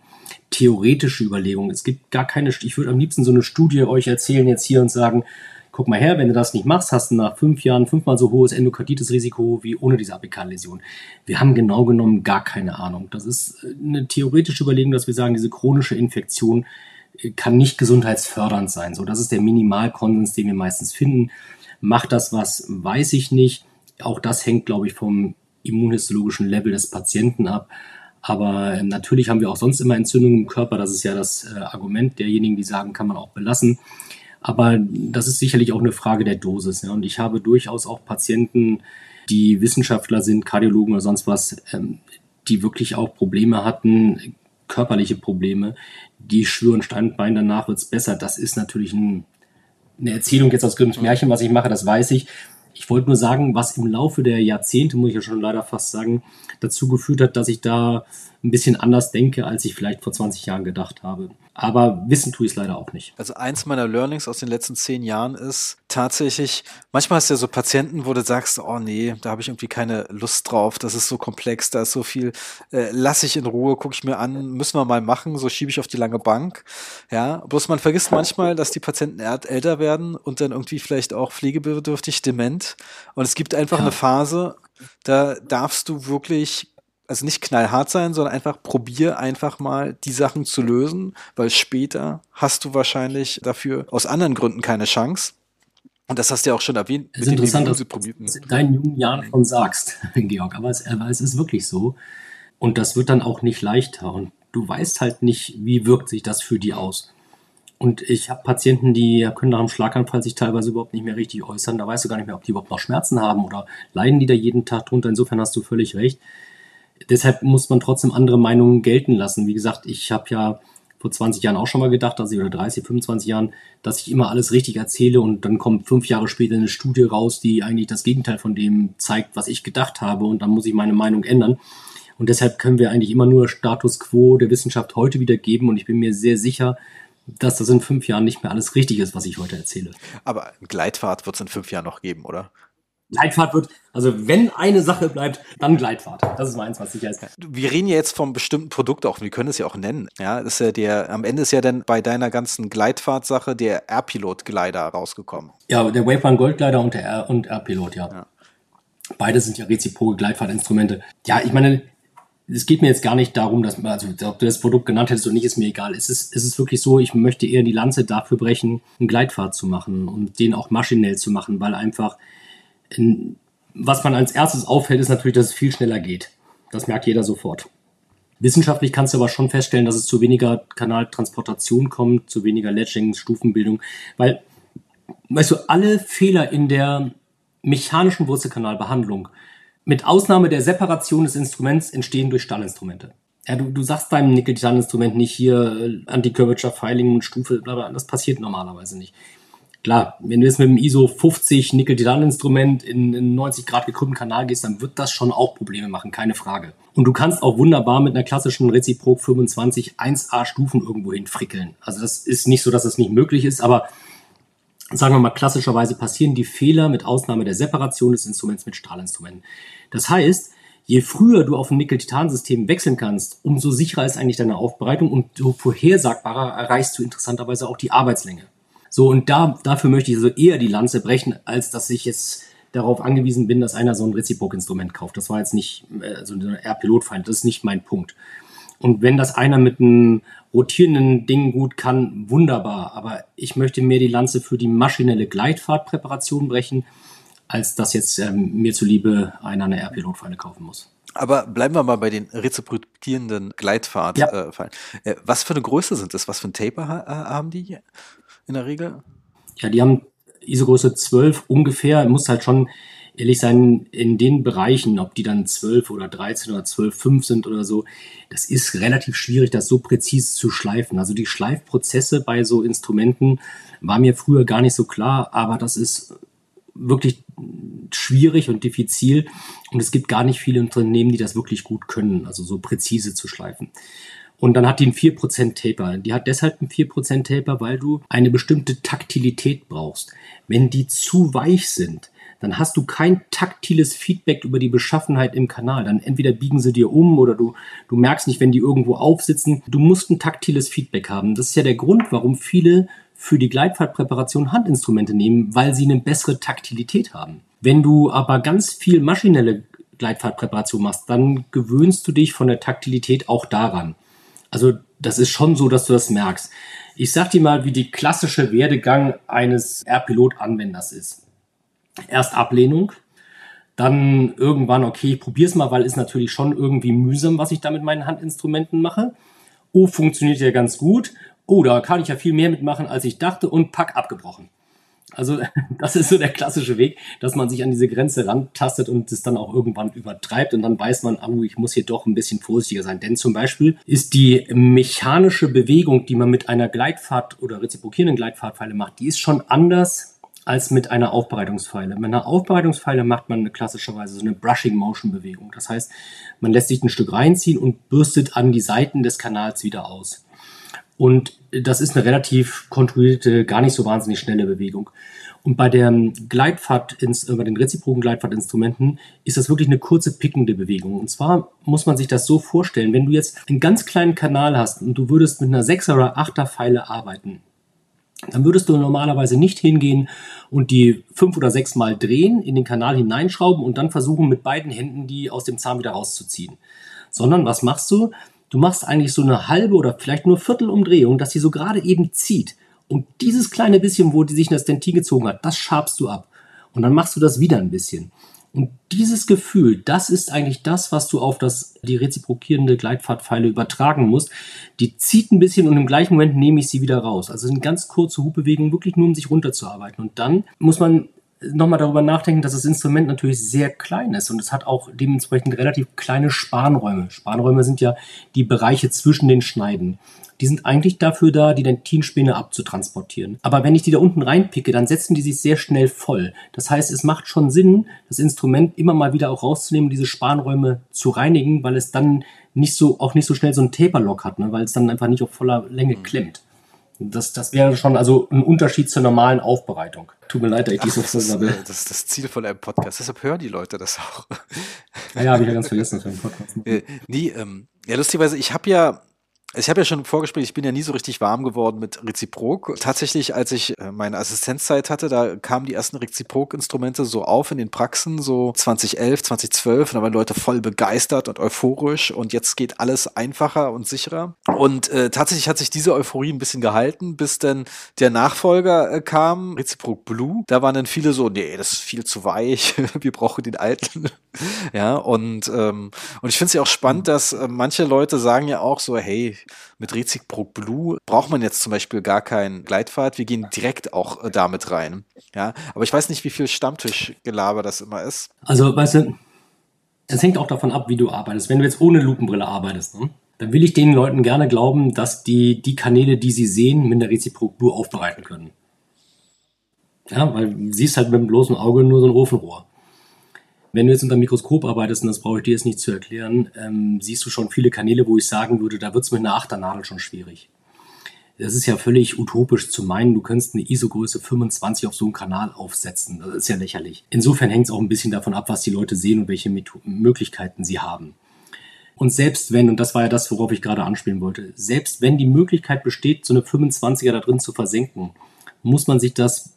theoretische Überlegung. Es gibt gar keine, ich würde am liebsten so eine Studie euch erzählen jetzt hier und sagen, guck mal her, wenn du das nicht machst, hast du nach fünf Jahren fünfmal so hohes Endokarditis-Risiko wie ohne diese Apikalläsion. Wir haben genau genommen gar keine Ahnung. Das ist eine theoretische Überlegung, dass wir sagen, diese chronische Infektion äh, kann nicht gesundheitsfördernd sein. So, das ist der Minimalkonsens, den wir meistens finden. Macht das was, weiß ich nicht. Auch das hängt, glaube ich, vom immunhistologischen Level des Patienten ab. Aber äh, natürlich haben wir auch sonst immer Entzündungen im Körper. Das ist ja das äh, Argument derjenigen, die sagen, kann man auch belassen. Aber das ist sicherlich auch eine Frage der Dosis. Ja. Und ich habe durchaus auch Patienten, die Wissenschaftler sind, Kardiologen oder sonst was, ähm, die wirklich auch Probleme hatten, körperliche Probleme, die schwören Steinbein, danach wird's besser. Das ist natürlich ein eine Erzählung jetzt aus Grimms Märchen, was ich mache, das weiß ich. Ich wollte nur sagen, was im Laufe der Jahrzehnte, muss ich ja schon leider fast sagen, dazu geführt hat, dass ich da ein bisschen anders denke, als ich vielleicht vor 20 Jahren gedacht habe. Aber wissen tue ich es leider auch nicht. Also eins meiner Learnings aus den letzten zehn Jahren ist tatsächlich, manchmal hast du ja so Patienten, wo du sagst, oh nee, da habe ich irgendwie keine Lust drauf, das ist so komplex, da ist so viel, äh, lass ich in Ruhe, gucke ich mir an, müssen wir mal machen, so schiebe ich auf die lange Bank. Ja, bloß man vergisst manchmal, dass die Patienten älter werden und dann irgendwie vielleicht auch pflegebedürftig, dement. Und es gibt einfach ja. eine Phase, da darfst du wirklich also nicht knallhart sein, sondern einfach probier einfach mal die Sachen zu lösen, weil später hast du wahrscheinlich dafür aus anderen Gründen keine Chance. Und das hast du ja auch schon erwähnt. Es ist interessant, dass du es in deinen jungen Jahren schon sagst, Georg, aber es, aber es ist wirklich so. Und das wird dann auch nicht leichter. Und du weißt halt nicht, wie wirkt sich das für die aus. Und ich habe Patienten, die können nach einem Schlaganfall sich teilweise überhaupt nicht mehr richtig äußern. Da weißt du gar nicht mehr, ob die überhaupt noch Schmerzen haben oder leiden die da jeden Tag drunter. Insofern hast du völlig recht deshalb muss man trotzdem andere Meinungen gelten lassen. Wie gesagt, ich habe ja vor 20 Jahren auch schon mal gedacht, dass ich, oder 30, 25 Jahren, dass ich immer alles richtig erzähle und dann kommt fünf Jahre später eine Studie raus, die eigentlich das Gegenteil von dem zeigt, was ich gedacht habe und dann muss ich meine Meinung ändern. Und deshalb können wir eigentlich immer nur Status quo der Wissenschaft heute wiedergeben und ich bin mir sehr sicher, dass das in fünf Jahren nicht mehr alles richtig ist, was ich heute erzähle. Aber Gleitfahrt wird es in fünf Jahren noch geben, oder? Gleitfahrt wird, also wenn eine Sache bleibt, dann Gleitfahrt. Das ist meins, was sicher ist. Wir reden ja jetzt vom bestimmten Produkt auch, wir können es ja auch nennen. Ja, ist ja der, am Ende ist ja dann bei deiner ganzen Gleitfahrtsache der R-Pilot-Glider rausgekommen. Ja, der Waveband Goldglider und der R und R-Pilot, ja. ja. Beide sind ja reziproke Gleitfahrtinstrumente. Ja, ich meine, es geht mir jetzt gar nicht darum, dass also ob du das Produkt genannt hättest oder nicht, ist mir egal. Es ist, es ist wirklich so, ich möchte eher die Lanze dafür brechen, einen Gleitfahrt zu machen und den auch maschinell zu machen, weil einfach was man als erstes auffällt, ist natürlich, dass es viel schneller geht. Das merkt jeder sofort. Wissenschaftlich kannst du aber schon feststellen, dass es zu weniger Kanaltransportation kommt, zu weniger Ledging, Stufenbildung, weil, weißt du, alle Fehler in der mechanischen Wurzelkanalbehandlung, mit Ausnahme der Separation des Instruments, entstehen durch Stahlinstrumente. Ja, du, du sagst beim Nickel-Titan-Instrument nicht hier äh, Anti-Curvature-Filing und Stufe, bla, bla, das passiert normalerweise nicht. Klar, wenn du jetzt mit dem ISO 50 Nickel-Titan-Instrument in, in 90 Grad gekrümmten Kanal gehst, dann wird das schon auch Probleme machen, keine Frage. Und du kannst auch wunderbar mit einer klassischen Reziprok 25 1A Stufen irgendwo hinfrickeln. Also das ist nicht so, dass das nicht möglich ist, aber sagen wir mal, klassischerweise passieren die Fehler mit Ausnahme der Separation des Instruments mit Strahlinstrumenten. Das heißt, je früher du auf ein Nickel-Titan-System wechseln kannst, umso sicherer ist eigentlich deine Aufbereitung und so vorhersagbarer erreichst du interessanterweise auch die Arbeitslänge. So, und da, dafür möchte ich also eher die Lanze brechen, als dass ich jetzt darauf angewiesen bin, dass einer so ein Reziprok-Instrument kauft. Das war jetzt nicht äh, so ein R-Pilotfeind, das ist nicht mein Punkt. Und wenn das einer mit einem rotierenden Ding gut kann, wunderbar. Aber ich möchte mehr die Lanze für die maschinelle Gleitfahrtpräparation brechen, als dass jetzt ähm, mir zuliebe einer eine R-Pilotfeinde kaufen muss. Aber bleiben wir mal bei den reziprokierenden Gleitfahrtfallen. Ja. Äh, was für eine Größe sind das? Was für ein Taper äh, haben die? In der Regel? Ja, die haben ISO-Größe 12 ungefähr. Muss halt schon ehrlich sein, in den Bereichen, ob die dann 12 oder 13 oder 12, 5 sind oder so, das ist relativ schwierig, das so präzise zu schleifen. Also die Schleifprozesse bei so Instrumenten war mir früher gar nicht so klar, aber das ist wirklich schwierig und diffizil und es gibt gar nicht viele Unternehmen, die das wirklich gut können, also so präzise zu schleifen. Und dann hat die einen 4% Taper. Die hat deshalb einen 4% Taper, weil du eine bestimmte Taktilität brauchst. Wenn die zu weich sind, dann hast du kein taktiles Feedback über die Beschaffenheit im Kanal. Dann entweder biegen sie dir um oder du, du merkst nicht, wenn die irgendwo aufsitzen. Du musst ein taktiles Feedback haben. Das ist ja der Grund, warum viele für die Gleitfahrtpräparation Handinstrumente nehmen, weil sie eine bessere Taktilität haben. Wenn du aber ganz viel maschinelle Gleitfahrtpräparation machst, dann gewöhnst du dich von der Taktilität auch daran. Also das ist schon so, dass du das merkst. Ich sag dir mal, wie die klassische Werdegang eines R-Pilot-Anwenders ist. Erst Ablehnung, dann irgendwann, okay, ich probier's mal, weil ist natürlich schon irgendwie mühsam, was ich da mit meinen Handinstrumenten mache. Oh, funktioniert ja ganz gut. Oh, da kann ich ja viel mehr mitmachen, als ich dachte und pack abgebrochen. Also das ist so der klassische Weg, dass man sich an diese Grenze rantastet und es dann auch irgendwann übertreibt und dann weiß man, oh, ich muss hier doch ein bisschen vorsichtiger sein. Denn zum Beispiel ist die mechanische Bewegung, die man mit einer Gleitfahrt oder reziprokierenden Gleitfahrtpfeile macht, die ist schon anders als mit einer Aufbereitungspfeile. Mit einer Aufbereitungspfeile macht man klassischerweise so eine Brushing Motion Bewegung. Das heißt, man lässt sich ein Stück reinziehen und bürstet an die Seiten des Kanals wieder aus. Und das ist eine relativ kontrollierte, gar nicht so wahnsinnig schnelle Bewegung. Und bei der Gleitfahrt, äh, bei den reziproken Gleitfahrtinstrumenten ist das wirklich eine kurze pickende Bewegung. Und zwar muss man sich das so vorstellen, wenn du jetzt einen ganz kleinen Kanal hast und du würdest mit einer 6er oder 8er Pfeile arbeiten, dann würdest du normalerweise nicht hingehen und die fünf oder sechs Mal drehen, in den Kanal hineinschrauben und dann versuchen mit beiden Händen die aus dem Zahn wieder rauszuziehen. Sondern was machst du? Du machst eigentlich so eine halbe oder vielleicht nur Viertelumdrehung, dass sie so gerade eben zieht. Und dieses kleine bisschen, wo die sich in das Dentin gezogen hat, das schabst du ab. Und dann machst du das wieder ein bisschen. Und dieses Gefühl, das ist eigentlich das, was du auf das, die reziprokierende Gleitfahrtpfeile übertragen musst. Die zieht ein bisschen und im gleichen Moment nehme ich sie wieder raus. Also eine ganz kurze Hubbewegung, wirklich nur um sich runterzuarbeiten. Und dann muss man nochmal darüber nachdenken, dass das Instrument natürlich sehr klein ist und es hat auch dementsprechend relativ kleine Spanräume. Spanräume sind ja die Bereiche zwischen den Schneiden. Die sind eigentlich dafür da, die Dentinspäne abzutransportieren. Aber wenn ich die da unten reinpicke, dann setzen die sich sehr schnell voll. Das heißt, es macht schon Sinn, das Instrument immer mal wieder auch rauszunehmen, diese Spanräume zu reinigen, weil es dann nicht so, auch nicht so schnell so ein Taperlock hat, ne? weil es dann einfach nicht auf voller Länge mhm. klemmt. Das, das wäre schon also ein Unterschied zur normalen Aufbereitung. Tut mir leid, dass ich dies das, ist, das ist das Ziel von einem Podcast. Deshalb hören die Leute das auch. Ja, ja habe ich ja ganz vergessen, wir einen Podcast. Äh, nee, ähm, ja, lustigerweise, ich habe ja ich habe ja schon im ich bin ja nie so richtig warm geworden mit Reziprok. Tatsächlich, als ich äh, meine Assistenzzeit hatte, da kamen die ersten Reziprok-Instrumente so auf in den Praxen, so 2011, 2012. Und da waren Leute voll begeistert und euphorisch und jetzt geht alles einfacher und sicherer. Und äh, tatsächlich hat sich diese Euphorie ein bisschen gehalten, bis dann der Nachfolger äh, kam, Reziprok Blue. Da waren dann viele so, nee, das ist viel zu weich, wir brauchen den alten. ja, und, ähm, und ich finde es ja auch spannend, dass äh, manche Leute sagen ja auch so, hey, mit Reziprok Blue braucht man jetzt zum Beispiel gar keinen Gleitpfad. Wir gehen direkt auch äh, damit rein. Ja, aber ich weiß nicht, wie viel Stammtischgelaber das immer ist. Also, weißt du, es hängt auch davon ab, wie du arbeitest. Wenn du jetzt ohne Lupenbrille arbeitest, ne, dann will ich den Leuten gerne glauben, dass die die Kanäle, die sie sehen, mit der Reziprok Blue aufbereiten können. Ja, weil du siehst halt mit dem bloßen Auge nur so ein Ofenrohr. Wenn du jetzt unter Mikroskop arbeitest, und das brauche ich dir jetzt nicht zu erklären, ähm, siehst du schon viele Kanäle, wo ich sagen würde, da wird es mit einer Achternadel schon schwierig. Das ist ja völlig utopisch zu meinen, du könntest eine ISO-Größe 25 auf so einen Kanal aufsetzen. Das ist ja lächerlich. Insofern hängt es auch ein bisschen davon ab, was die Leute sehen und welche Metho Möglichkeiten sie haben. Und selbst wenn, und das war ja das, worauf ich gerade anspielen wollte, selbst wenn die Möglichkeit besteht, so eine 25er da drin zu versenken, muss man sich das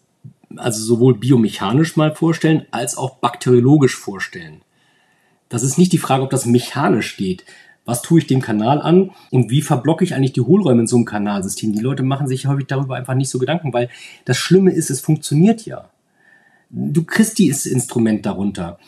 also sowohl biomechanisch mal vorstellen, als auch bakteriologisch vorstellen. Das ist nicht die Frage, ob das mechanisch geht. Was tue ich dem Kanal an und wie verblocke ich eigentlich die Hohlräume in so einem Kanalsystem? Die Leute machen sich häufig darüber einfach nicht so Gedanken, weil das Schlimme ist, es funktioniert ja. Du kriegst dieses Instrument darunter.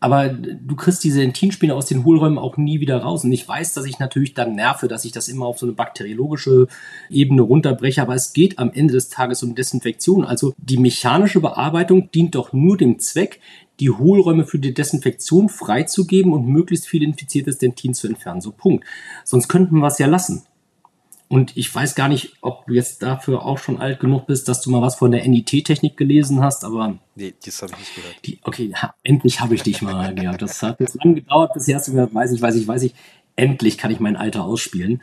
Aber du kriegst diese Dentinspinne aus den Hohlräumen auch nie wieder raus. Und ich weiß, dass ich natürlich dann nerve, dass ich das immer auf so eine bakteriologische Ebene runterbreche. Aber es geht am Ende des Tages um Desinfektion. Also die mechanische Bearbeitung dient doch nur dem Zweck, die Hohlräume für die Desinfektion freizugeben und möglichst viel infiziertes Dentin zu entfernen. So Punkt. Sonst könnten wir es ja lassen. Und ich weiß gar nicht, ob du jetzt dafür auch schon alt genug bist, dass du mal was von der NIT-Technik gelesen hast, aber. Nee, das habe ich nicht gehört. Die, okay, ha, endlich habe ich dich mal gehabt. Das hat jetzt lang gedauert, bisher hast du gesagt, weiß ich, weiß ich, weiß ich. Endlich kann ich mein Alter ausspielen.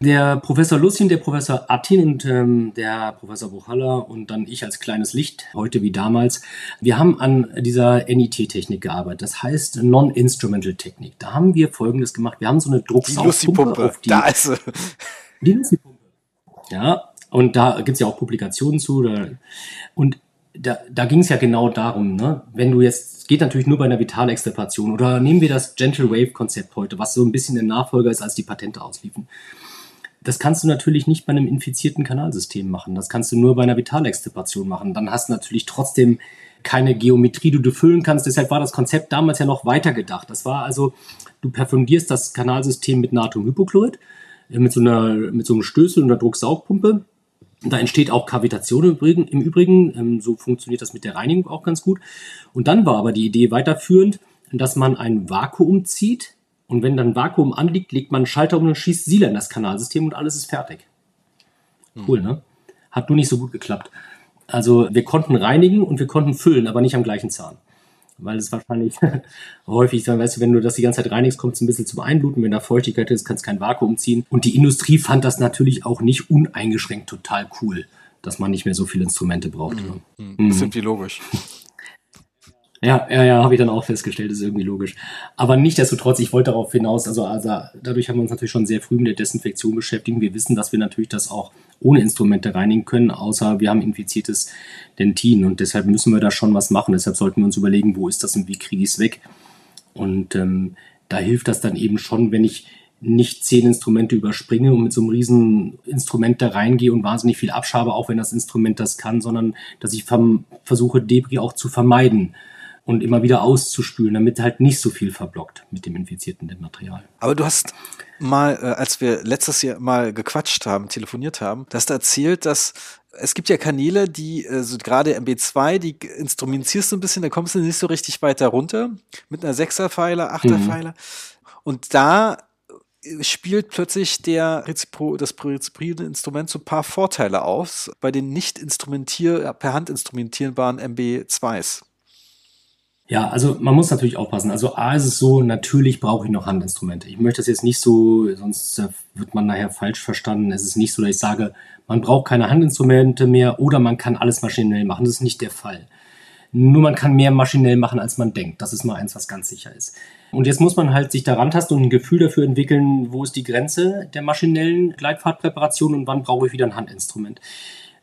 Der Professor Lucien, der Professor Attin und ähm, der Professor Buchhaller und dann ich als kleines Licht, heute wie damals, wir haben an dieser NIT-Technik gearbeitet. Das heißt Non-Instrumental-Technik. Da haben wir Folgendes gemacht. Wir haben so eine Drucksaugpumpe auf die... Da ist sie. Die Lucy-Pumpe. Ja, und da gibt es ja auch Publikationen zu. Und da, da ging es ja genau darum, ne? wenn du jetzt, geht natürlich nur bei einer Vitalextirpation oder nehmen wir das Gentle Wave Konzept heute, was so ein bisschen der Nachfolger ist, als die Patente ausliefen. Das kannst du natürlich nicht bei einem infizierten Kanalsystem machen. Das kannst du nur bei einer Vitalextirpation machen. Dann hast du natürlich trotzdem keine Geometrie, die du füllen kannst. Deshalb war das Konzept damals ja noch weiter gedacht. Das war also, du perfundierst das Kanalsystem mit Natriumhypochlorid, äh, mit so, einer, mit so einem Stößel und einer Drucksaugpumpe. Da entsteht auch Kavitation im Übrigen. Im Übrigen. Ähm, so funktioniert das mit der Reinigung auch ganz gut. Und dann war aber die Idee weiterführend, dass man ein Vakuum zieht, und wenn dann Vakuum anliegt, legt man einen Schalter um und schießt Sieler in das Kanalsystem und alles ist fertig. Hm. Cool, ne? Hat nur nicht so gut geklappt. Also wir konnten reinigen und wir konnten füllen, aber nicht am gleichen Zahn. Weil es wahrscheinlich häufig, dann weißt du, wenn du das die ganze Zeit reinigst, kommt es ein bisschen zum Einbluten. Wenn da Feuchtigkeit ist, kannst du kein Vakuum ziehen. Und die Industrie fand das natürlich auch nicht uneingeschränkt total cool, dass man nicht mehr so viele Instrumente braucht. Mhm. Mhm. Das ist irgendwie logisch. Ja, ja, ja, habe ich dann auch festgestellt, ist irgendwie logisch. Aber nichtsdestotrotz, ich wollte darauf hinaus, also, also dadurch haben wir uns natürlich schon sehr früh mit der Desinfektion beschäftigt. Wir wissen, dass wir natürlich das auch ohne Instrumente reinigen können, außer wir haben infiziertes Dentin und deshalb müssen wir da schon was machen. Deshalb sollten wir uns überlegen, wo ist das und wie kriege ich es weg. Und ähm, da hilft das dann eben schon, wenn ich nicht zehn Instrumente überspringe und mit so einem riesen Instrument da reingehe und wahnsinnig viel abschabe, auch wenn das Instrument das kann, sondern dass ich versuche, Debris auch zu vermeiden und immer wieder auszuspülen, damit halt nicht so viel verblockt mit dem infizierten Material. Aber du hast mal, äh, als wir letztes Jahr mal gequatscht haben, telefoniert haben, du hast erzählt, dass es gibt ja Kanäle, die, also gerade MB2, die instrumentierst du ein bisschen, da kommst du nicht so richtig weiter runter mit einer Sechserpfeiler, Achterpfeiler. Mhm. Und da spielt plötzlich der Rezipro, das reziprierende Instrument so ein paar Vorteile aus bei den nicht instrumentier, per Hand instrumentierbaren MB2s. Ja, also man muss natürlich aufpassen. Also A ist es so, natürlich brauche ich noch Handinstrumente. Ich möchte das jetzt nicht so, sonst äh, wird man nachher falsch verstanden. Es ist nicht so, dass ich sage, man braucht keine Handinstrumente mehr oder man kann alles maschinell machen. Das ist nicht der Fall. Nur man kann mehr maschinell machen, als man denkt. Das ist mal eins, was ganz sicher ist. Und jetzt muss man halt sich daran tasten und ein Gefühl dafür entwickeln, wo ist die Grenze der maschinellen Gleitfahrtpräparation und wann brauche ich wieder ein Handinstrument.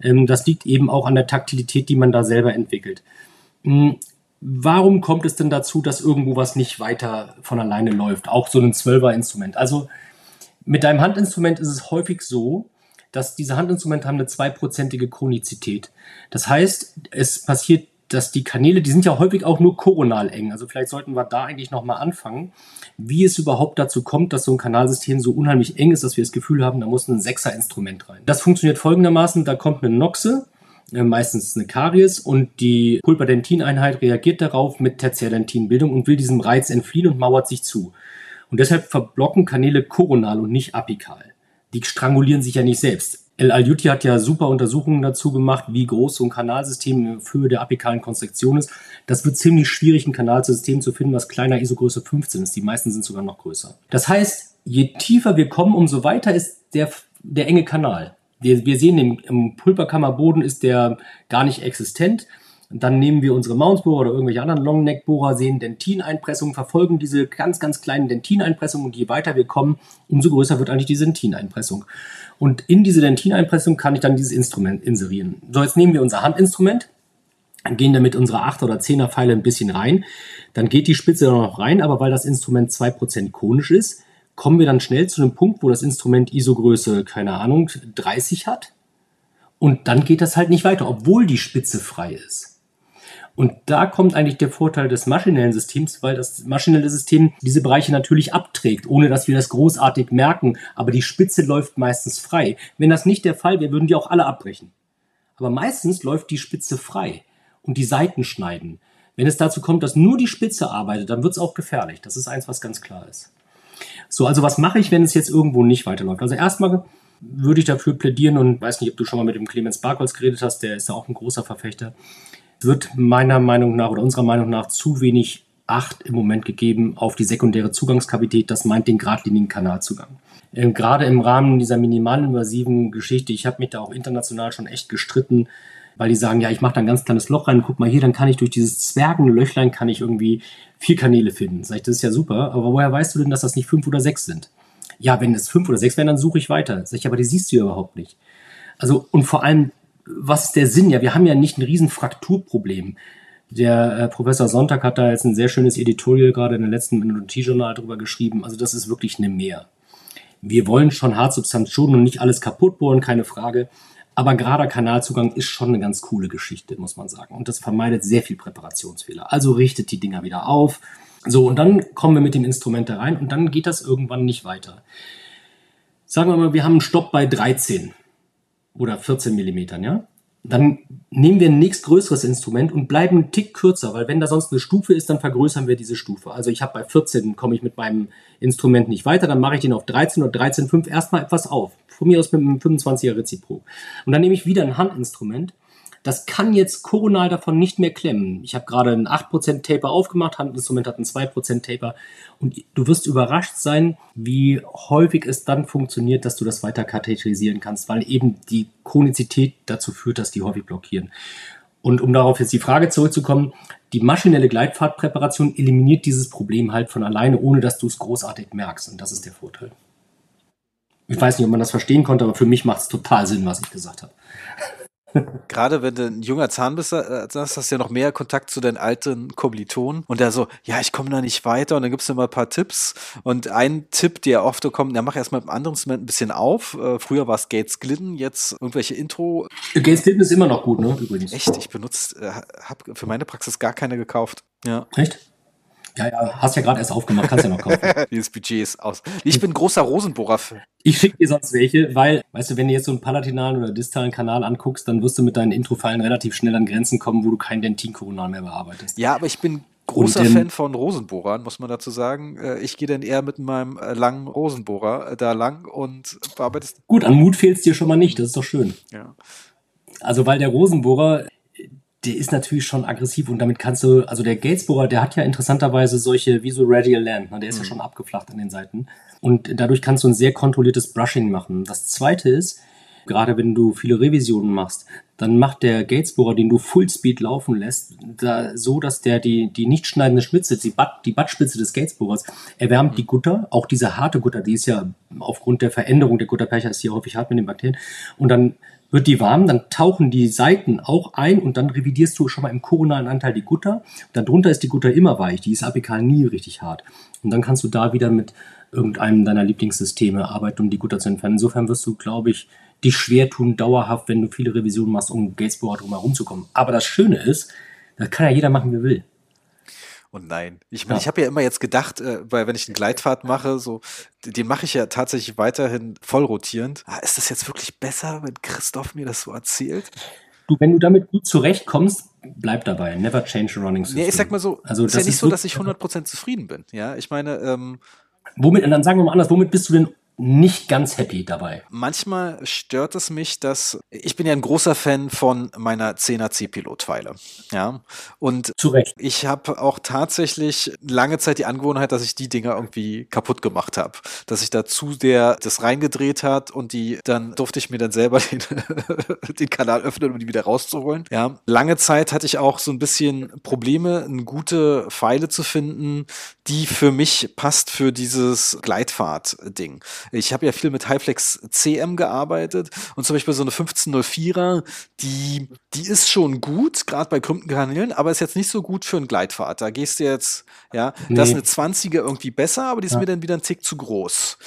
Ähm, das liegt eben auch an der Taktilität, die man da selber entwickelt. Warum kommt es denn dazu, dass irgendwo was nicht weiter von alleine läuft? Auch so ein Zwölfer-Instrument. Also mit deinem Handinstrument ist es häufig so, dass diese Handinstrumente haben eine zweiprozentige Chronizität. Das heißt, es passiert, dass die Kanäle, die sind ja häufig auch nur koronal eng. Also vielleicht sollten wir da eigentlich nochmal anfangen, wie es überhaupt dazu kommt, dass so ein Kanalsystem so unheimlich eng ist, dass wir das Gefühl haben, da muss ein Sechser-Instrument rein. Das funktioniert folgendermaßen, da kommt eine Noxe, meistens eine Karies und die Pulpadentineinheit reagiert darauf mit Tertiärdentinbildung und will diesem Reiz entfliehen und mauert sich zu. Und deshalb verblocken Kanäle koronal und nicht apikal. Die strangulieren sich ja nicht selbst. El Alyuti hat ja super Untersuchungen dazu gemacht, wie groß so ein Kanalsystem für der apikalen Konstruktion ist. Das wird ziemlich schwierig, ein Kanalsystem zu finden, was kleiner ISO-Größe 15 ist. Die meisten sind sogar noch größer. Das heißt, je tiefer wir kommen, umso weiter ist der, der enge Kanal wir, wir sehen, im, im Pulperkammerboden ist der gar nicht existent. dann nehmen wir unsere Mountsbohrer oder irgendwelche anderen Longneckbohrer, sehen Dentineinpressungen, verfolgen diese ganz, ganz kleinen Dentineinpressungen und je weiter wir kommen, umso größer wird eigentlich diese Dentineinpressung. Und in diese Dentineinpressung kann ich dann dieses Instrument inserieren. So, jetzt nehmen wir unser Handinstrument, gehen damit unsere 8 oder 10er Pfeile ein bisschen rein. Dann geht die Spitze noch rein, aber weil das Instrument 2% konisch ist, kommen wir dann schnell zu einem Punkt, wo das Instrument ISO-Größe, keine Ahnung, 30 hat. Und dann geht das halt nicht weiter, obwohl die Spitze frei ist. Und da kommt eigentlich der Vorteil des maschinellen Systems, weil das maschinelle System diese Bereiche natürlich abträgt, ohne dass wir das großartig merken. Aber die Spitze läuft meistens frei. Wenn das nicht der Fall wäre, würden die auch alle abbrechen. Aber meistens läuft die Spitze frei und die Seiten schneiden. Wenn es dazu kommt, dass nur die Spitze arbeitet, dann wird es auch gefährlich. Das ist eins, was ganz klar ist. So, also was mache ich, wenn es jetzt irgendwo nicht weiterläuft? Also erstmal würde ich dafür plädieren und weiß nicht, ob du schon mal mit dem Clemens Barkholz geredet hast, der ist ja auch ein großer Verfechter, wird meiner Meinung nach oder unserer Meinung nach zu wenig Acht im Moment gegeben auf die sekundäre Zugangskavität, das meint den geradlinigen Kanalzugang. Ähm, gerade im Rahmen dieser minimalinvasiven Geschichte, ich habe mich da auch international schon echt gestritten, weil die sagen, ja, ich mache da ein ganz kleines Loch rein, guck mal hier, dann kann ich durch dieses Zwergenlöchlein kann ich irgendwie vier Kanäle finden. Sag ich, das ist ja super, aber woher weißt du denn, dass das nicht fünf oder sechs sind? Ja, wenn es fünf oder sechs wären, dann suche ich weiter. Sag ich, aber die siehst du ja überhaupt nicht. Also, und vor allem, was ist der Sinn? Ja, wir haben ja nicht ein riesen Frakturproblem. Der äh, Professor Sonntag hat da jetzt ein sehr schönes Editorial gerade in der letzten Minute-Journal drüber geschrieben. Also das ist wirklich eine Mehr. Wir wollen schon Hartsubstanz schonen und nicht alles kaputt bohren, keine Frage. Aber gerader Kanalzugang ist schon eine ganz coole Geschichte, muss man sagen. Und das vermeidet sehr viel Präparationsfehler. Also richtet die Dinger wieder auf. So, und dann kommen wir mit dem Instrument da rein und dann geht das irgendwann nicht weiter. Sagen wir mal, wir haben einen Stopp bei 13 oder 14 Millimetern, ja? Dann nehmen wir ein nächstgrößeres Instrument und bleiben einen Tick kürzer, weil wenn da sonst eine Stufe ist, dann vergrößern wir diese Stufe. Also ich habe bei 14 komme ich mit meinem Instrument nicht weiter, dann mache ich den auf 13 oder 13,5 erstmal etwas auf. Von mir aus mit einem 25er Reziprok. Und dann nehme ich wieder ein Handinstrument, das kann jetzt koronal davon nicht mehr klemmen. Ich habe gerade einen 8% Taper aufgemacht, Handinstrument hat einen 2% Taper und du wirst überrascht sein, wie häufig es dann funktioniert, dass du das weiter katheterisieren kannst, weil eben die Chronizität dazu führt, dass die häufig blockieren. Und um darauf jetzt die Frage zurückzukommen, die maschinelle Gleitfahrtpräparation eliminiert dieses Problem halt von alleine, ohne dass du es großartig merkst. Und das ist der Vorteil. Ich weiß nicht, ob man das verstehen konnte, aber für mich macht es total Sinn, was ich gesagt habe. Gerade wenn du ein junger Zahn bist, äh, hast du ja noch mehr Kontakt zu deinen alten Kommilitonen und der so, ja, ich komme da nicht weiter und dann gibst du immer ein paar Tipps und ein Tipp, der oft kommt, ja, mach erstmal mit einem anderen Instrument ein bisschen auf. Äh, früher war es Gates Glidden, jetzt irgendwelche Intro. Gates Glidden ist immer noch gut, ne, übrigens. Echt, ich benutze, äh, habe für meine Praxis gar keine gekauft. Ja. Echt? Ja, ja, hast ja gerade erst aufgemacht, kannst ja noch kaufen. Dieses Budget ist aus. Ich bin großer Rosenbohrer-Fan. Ich schicke dir sonst welche, weil, weißt du, wenn du jetzt so einen palatinalen oder distalen Kanal anguckst, dann wirst du mit deinen Introfallen relativ schnell an Grenzen kommen, wo du kein Dentinkoronal mehr bearbeitest. Ja, aber ich bin großer Fan von Rosenbohrern, muss man dazu sagen. Äh, ich gehe dann eher mit meinem äh, langen Rosenbohrer äh, da lang und bearbeitest. Gut, an Mut fehlt es dir schon mal nicht, das ist doch schön. Ja. Also, weil der Rosenbohrer, der ist natürlich schon aggressiv und damit kannst du, also der Gatesbohrer, der hat ja interessanterweise solche, wie so Radial Land, ne, der ist mhm. ja schon abgeflacht an den Seiten. Und dadurch kannst du ein sehr kontrolliertes Brushing machen. Das zweite ist, gerade wenn du viele Revisionen machst, dann macht der Gatesbohrer, den du Fullspeed laufen lässt, da, so, dass der die, die nicht schneidende Spitze, die, Butt, die Buttspitze des Gatesbohrers, erwärmt die Gutter, auch diese harte Gutter, die ist ja aufgrund der Veränderung der Gutterpercher ist hier häufig hart mit den Bakterien. Und dann wird die warm, dann tauchen die Seiten auch ein und dann revidierst du schon mal im koronalen Anteil die Gutter. Dann drunter ist die Gutter immer weich, die ist apikal nie richtig hart. Und dann kannst du da wieder mit irgendeinem deiner Lieblingssysteme arbeiten, um die Gutter zu entfernen. Insofern wirst du, glaube ich, dich schwer tun, dauerhaft, wenn du viele Revisionen machst, um Gatesboard drum herum zu kommen. Aber das Schöne ist, das kann ja jeder machen, wie er will. Und nein, ich, ja. ich habe ja immer jetzt gedacht, äh, weil wenn ich einen Gleitfahrt mache, so, den mache ich ja tatsächlich weiterhin voll rotierend. Ah, ist das jetzt wirklich besser, wenn Christoph mir das so erzählt? Du, wenn du damit gut zurechtkommst, bleib dabei. Never change a running system. Ja, ich sag mal so, also, ist ja nicht so, dass ich 100% zufrieden bin. Ja, ich meine, ähm, Womit, dann sagen wir mal anders, womit bist du denn nicht ganz happy dabei. Manchmal stört es mich, dass ich bin ja ein großer Fan von meiner 10er C-Pilot-Pfeile. Ja. Und Zu Recht. ich habe auch tatsächlich lange Zeit die Angewohnheit, dass ich die Dinger irgendwie kaputt gemacht habe. Dass ich dazu der das reingedreht hat und die, dann durfte ich mir dann selber den, den Kanal öffnen, um die wieder rauszuholen. Ja. Lange Zeit hatte ich auch so ein bisschen Probleme, eine gute Pfeile zu finden, die für mich passt für dieses Gleitfahrt-Ding. Ich habe ja viel mit Highflex CM gearbeitet und zum Beispiel so eine 1504er, die, die ist schon gut, gerade bei krümmten Kanälen, aber ist jetzt nicht so gut für einen Gleitfahrt. Da gehst du jetzt, ja, nee. da ist eine 20er irgendwie besser, aber die ist ja. mir dann wieder ein Tick zu groß.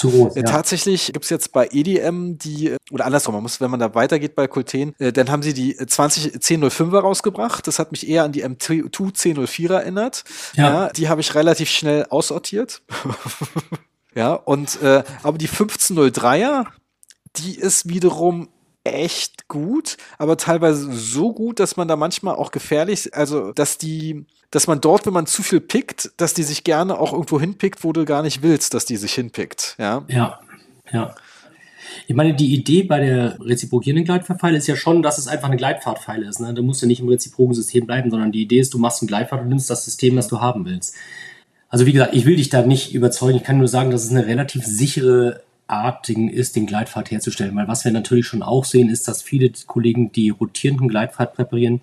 Zu groß, äh, ja. Tatsächlich gibt es jetzt bei EDM die, oder andersrum, man muss, wenn man da weitergeht bei Kulten, äh, dann haben sie die 20 1005er rausgebracht. Das hat mich eher an die M2 1004er erinnert. Ja. ja die habe ich relativ schnell aussortiert. Ja, und äh, aber die 1503er, die ist wiederum echt gut, aber teilweise so gut, dass man da manchmal auch gefährlich, also dass die, dass man dort, wenn man zu viel pickt, dass die sich gerne auch irgendwo hinpickt, wo du gar nicht willst, dass die sich hinpickt. Ja, ja. ja. Ich meine, die Idee bei der reziprokierenden Gleitfahrtpfeile ist ja schon, dass es einfach eine Gleitfahrtpfeile ist. Ne? Du musst ja nicht im reziproken System bleiben, sondern die Idee ist, du machst einen Gleitfahrt und nimmst das System, das du haben willst. Also wie gesagt, ich will dich da nicht überzeugen. Ich kann nur sagen, dass es eine relativ sichere Art ist, den Gleitpfad herzustellen. Weil was wir natürlich schon auch sehen, ist, dass viele Kollegen, die rotierenden Gleitpfad präparieren,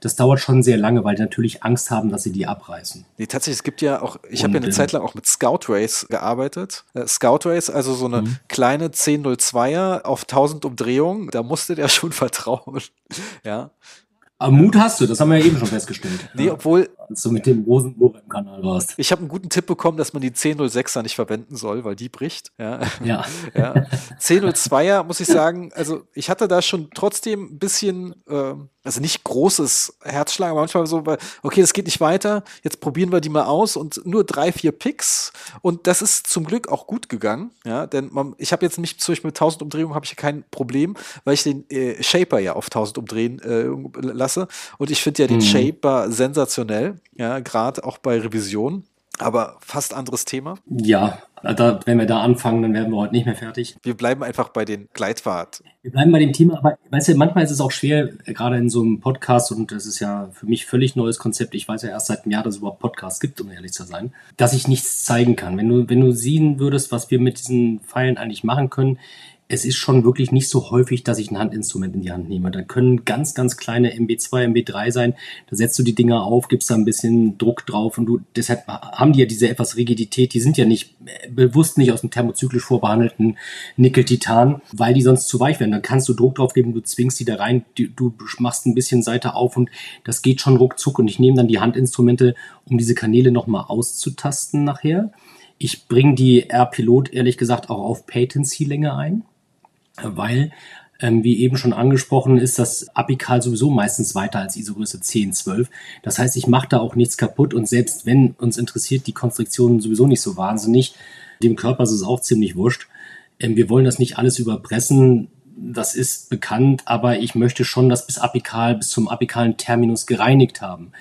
das dauert schon sehr lange, weil die natürlich Angst haben, dass sie die abreißen. Nee, tatsächlich, es gibt ja auch, ich habe ja eine äh, Zeit lang auch mit Scout Race gearbeitet. Äh, Scout Race, also so eine mhm. kleine 1002er auf 1000 Umdrehungen, da musste der schon vertrauen. ja. Aber Mut hast du, das haben wir ja eben schon festgestellt. Nee, obwohl. Als du mit dem Rosenbohrer im Kanal warst. Ich habe einen guten Tipp bekommen, dass man die 1006er nicht verwenden soll, weil die bricht. Ja. ja. ja. 1002er muss ich sagen, also ich hatte da schon trotzdem ein bisschen, äh, also nicht großes Herzschlag, aber manchmal so, okay, das geht nicht weiter, jetzt probieren wir die mal aus und nur drei, vier Picks. Und das ist zum Glück auch gut gegangen. Ja, denn man, ich habe jetzt nicht, zum Beispiel mit 1000 Umdrehungen habe ich kein Problem, weil ich den äh, Shaper ja auf 1000 umdrehen äh, lasse. Und ich finde ja den mhm. Shaper sensationell, ja, gerade auch bei Revision. Aber fast anderes Thema. Ja, da, wenn wir da anfangen, dann werden wir heute nicht mehr fertig. Wir bleiben einfach bei den Gleitfahrt. Wir bleiben bei dem Thema, aber weißt du, manchmal ist es auch schwer, gerade in so einem Podcast, und das ist ja für mich völlig neues Konzept. Ich weiß ja erst seit einem Jahr, dass es überhaupt Podcasts gibt, um ehrlich zu sein, dass ich nichts zeigen kann. Wenn du, wenn du sehen würdest, was wir mit diesen Pfeilen eigentlich machen können, es ist schon wirklich nicht so häufig, dass ich ein Handinstrument in die Hand nehme. Da können ganz, ganz kleine MB2, MB3 sein. Da setzt du die Dinger auf, gibst da ein bisschen Druck drauf und du, deshalb haben die ja diese etwas Rigidität. Die sind ja nicht bewusst nicht aus dem thermozyklisch vorbehandelten Nickel-Titan, weil die sonst zu weich werden. Dann kannst du Druck drauf geben, du zwingst die da rein, du, du machst ein bisschen Seite auf und das geht schon ruckzuck und ich nehme dann die Handinstrumente, um diese Kanäle nochmal auszutasten nachher. Ich bringe die R-Pilot ehrlich gesagt auch auf Patency-Länge ein weil ähm, wie eben schon angesprochen, ist das Apikal sowieso meistens weiter als ISO-Größe 10, 12. Das heißt, ich mache da auch nichts kaputt und selbst wenn uns interessiert die Konstruktion sowieso nicht so wahnsinnig, dem Körper ist es auch ziemlich wurscht. Ähm, wir wollen das nicht alles überpressen, das ist bekannt, aber ich möchte schon das bis apikal, bis zum apikalen Terminus gereinigt haben.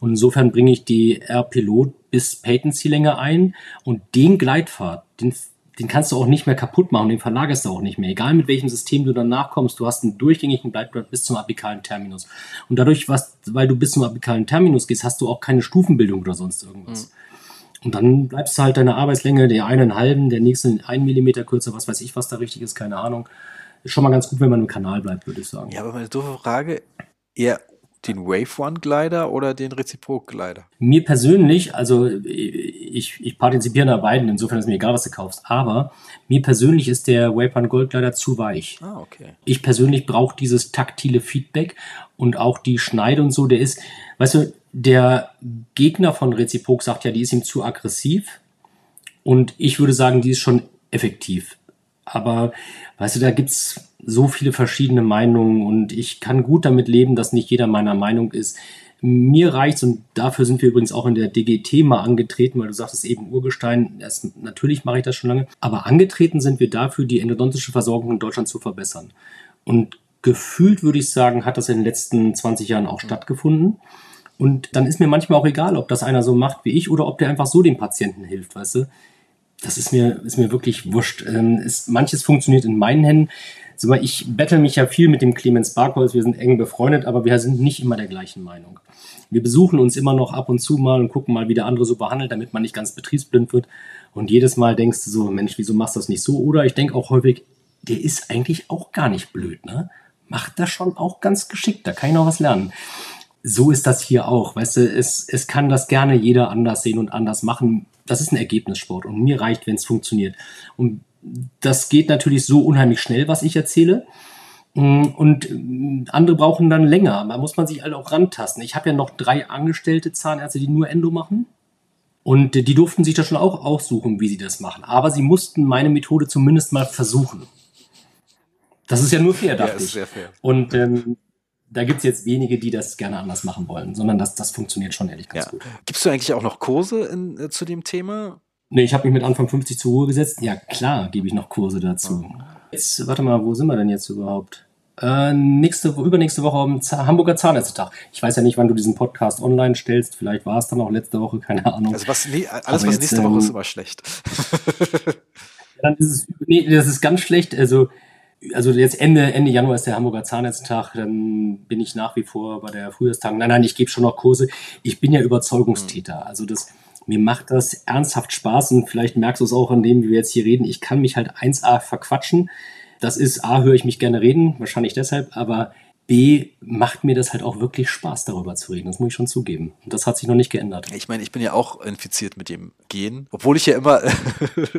Und insofern bringe ich die R-Pilot bis Patency-Länge ein und den Gleitpfad, den den kannst du auch nicht mehr kaputt machen, den verlagerst du auch nicht mehr. Egal mit welchem System du danach kommst, du hast einen durchgängigen Bleibgrad bis zum apikalen Terminus. Und dadurch, was, weil du bis zum apikalen Terminus gehst, hast du auch keine Stufenbildung oder sonst irgendwas. Mhm. Und dann bleibst du halt deine Arbeitslänge, der einen halben, der nächste einen Millimeter kürzer, was weiß ich, was da richtig ist, keine Ahnung. Ist schon mal ganz gut, wenn man im Kanal bleibt, würde ich sagen. Ja, aber meine doofe Frage, eher den Wave One Glider oder den Reziprok Glider? Mir persönlich, also ich, ich partizipiere da beiden, insofern ist mir egal, was du kaufst, aber mir persönlich ist der Wave One Gold Glider zu weich. Ah, okay. Ich persönlich brauche dieses taktile Feedback und auch die Schneide und so, der ist, weißt du, der Gegner von Reziprok sagt ja, die ist ihm zu aggressiv und ich würde sagen, die ist schon effektiv. Aber weißt du, da gibt's so viele verschiedene Meinungen und ich kann gut damit leben, dass nicht jeder meiner Meinung ist. Mir reicht's und dafür sind wir übrigens auch in der DGT mal angetreten, weil du sagtest eben Urgestein. Das, natürlich mache ich das schon lange, aber angetreten sind wir dafür, die endodontische Versorgung in Deutschland zu verbessern. Und gefühlt würde ich sagen, hat das in den letzten 20 Jahren auch stattgefunden. Und dann ist mir manchmal auch egal, ob das einer so macht wie ich oder ob der einfach so dem Patienten hilft, weißt du? Das ist mir, ist mir wirklich wurscht. Ähm, ist, manches funktioniert in meinen Händen ich bettel mich ja viel mit dem Clemens Barkholz, wir sind eng befreundet, aber wir sind nicht immer der gleichen Meinung. Wir besuchen uns immer noch ab und zu mal und gucken mal, wie der andere so behandelt, damit man nicht ganz betriebsblind wird. Und jedes Mal denkst du so, Mensch, wieso machst du das nicht so? Oder ich denke auch häufig, der ist eigentlich auch gar nicht blöd, ne? Macht das schon auch ganz geschickt, da kann ich noch was lernen. So ist das hier auch, weißt du, es, es kann das gerne jeder anders sehen und anders machen. Das ist ein Ergebnissport und mir reicht, wenn es funktioniert. Und das geht natürlich so unheimlich schnell, was ich erzähle. Mm, und mm, andere brauchen dann länger. Da muss man sich halt auch rantasten. Ich habe ja noch drei angestellte Zahnärzte, die nur Endo machen. Und die durften sich das schon auch aussuchen, wie sie das machen. Aber sie mussten meine Methode zumindest mal versuchen. Das ist ja nur fair, dachte ja, ich. Sehr fair. Und ähm, da gibt es jetzt wenige, die das gerne anders machen wollen, sondern das, das funktioniert schon ehrlich ganz ja. gut. Gibst du eigentlich auch noch Kurse in, äh, zu dem Thema? Nee, ich habe mich mit Anfang 50 zur Ruhe gesetzt. Ja, klar, gebe ich noch Kurse dazu. Jetzt, warte mal, wo sind wir denn jetzt überhaupt? Äh, nächste, übernächste Woche am Z Hamburger Zahnärztetag. Ich weiß ja nicht, wann du diesen Podcast online stellst. Vielleicht war es dann auch letzte Woche, keine Ahnung. Also was, nee, alles, Aber was jetzt, nächste Woche ist, immer schlecht. dann ist es, nee, das ist ganz schlecht. Also, also jetzt Ende, Ende Januar ist der Hamburger Zahnärztetag, dann bin ich nach wie vor bei der Frühjahrstagung. Nein, nein, ich gebe schon noch Kurse. Ich bin ja Überzeugungstäter. Also das, mir macht das ernsthaft Spaß und vielleicht merkst du es auch an dem, wie wir jetzt hier reden. Ich kann mich halt 1a verquatschen. Das ist A, höre ich mich gerne reden, wahrscheinlich deshalb, aber B, macht mir das halt auch wirklich Spaß, darüber zu reden. Das muss ich schon zugeben. Und das hat sich noch nicht geändert. Ich meine, ich bin ja auch infiziert mit dem Gen, obwohl ich ja immer,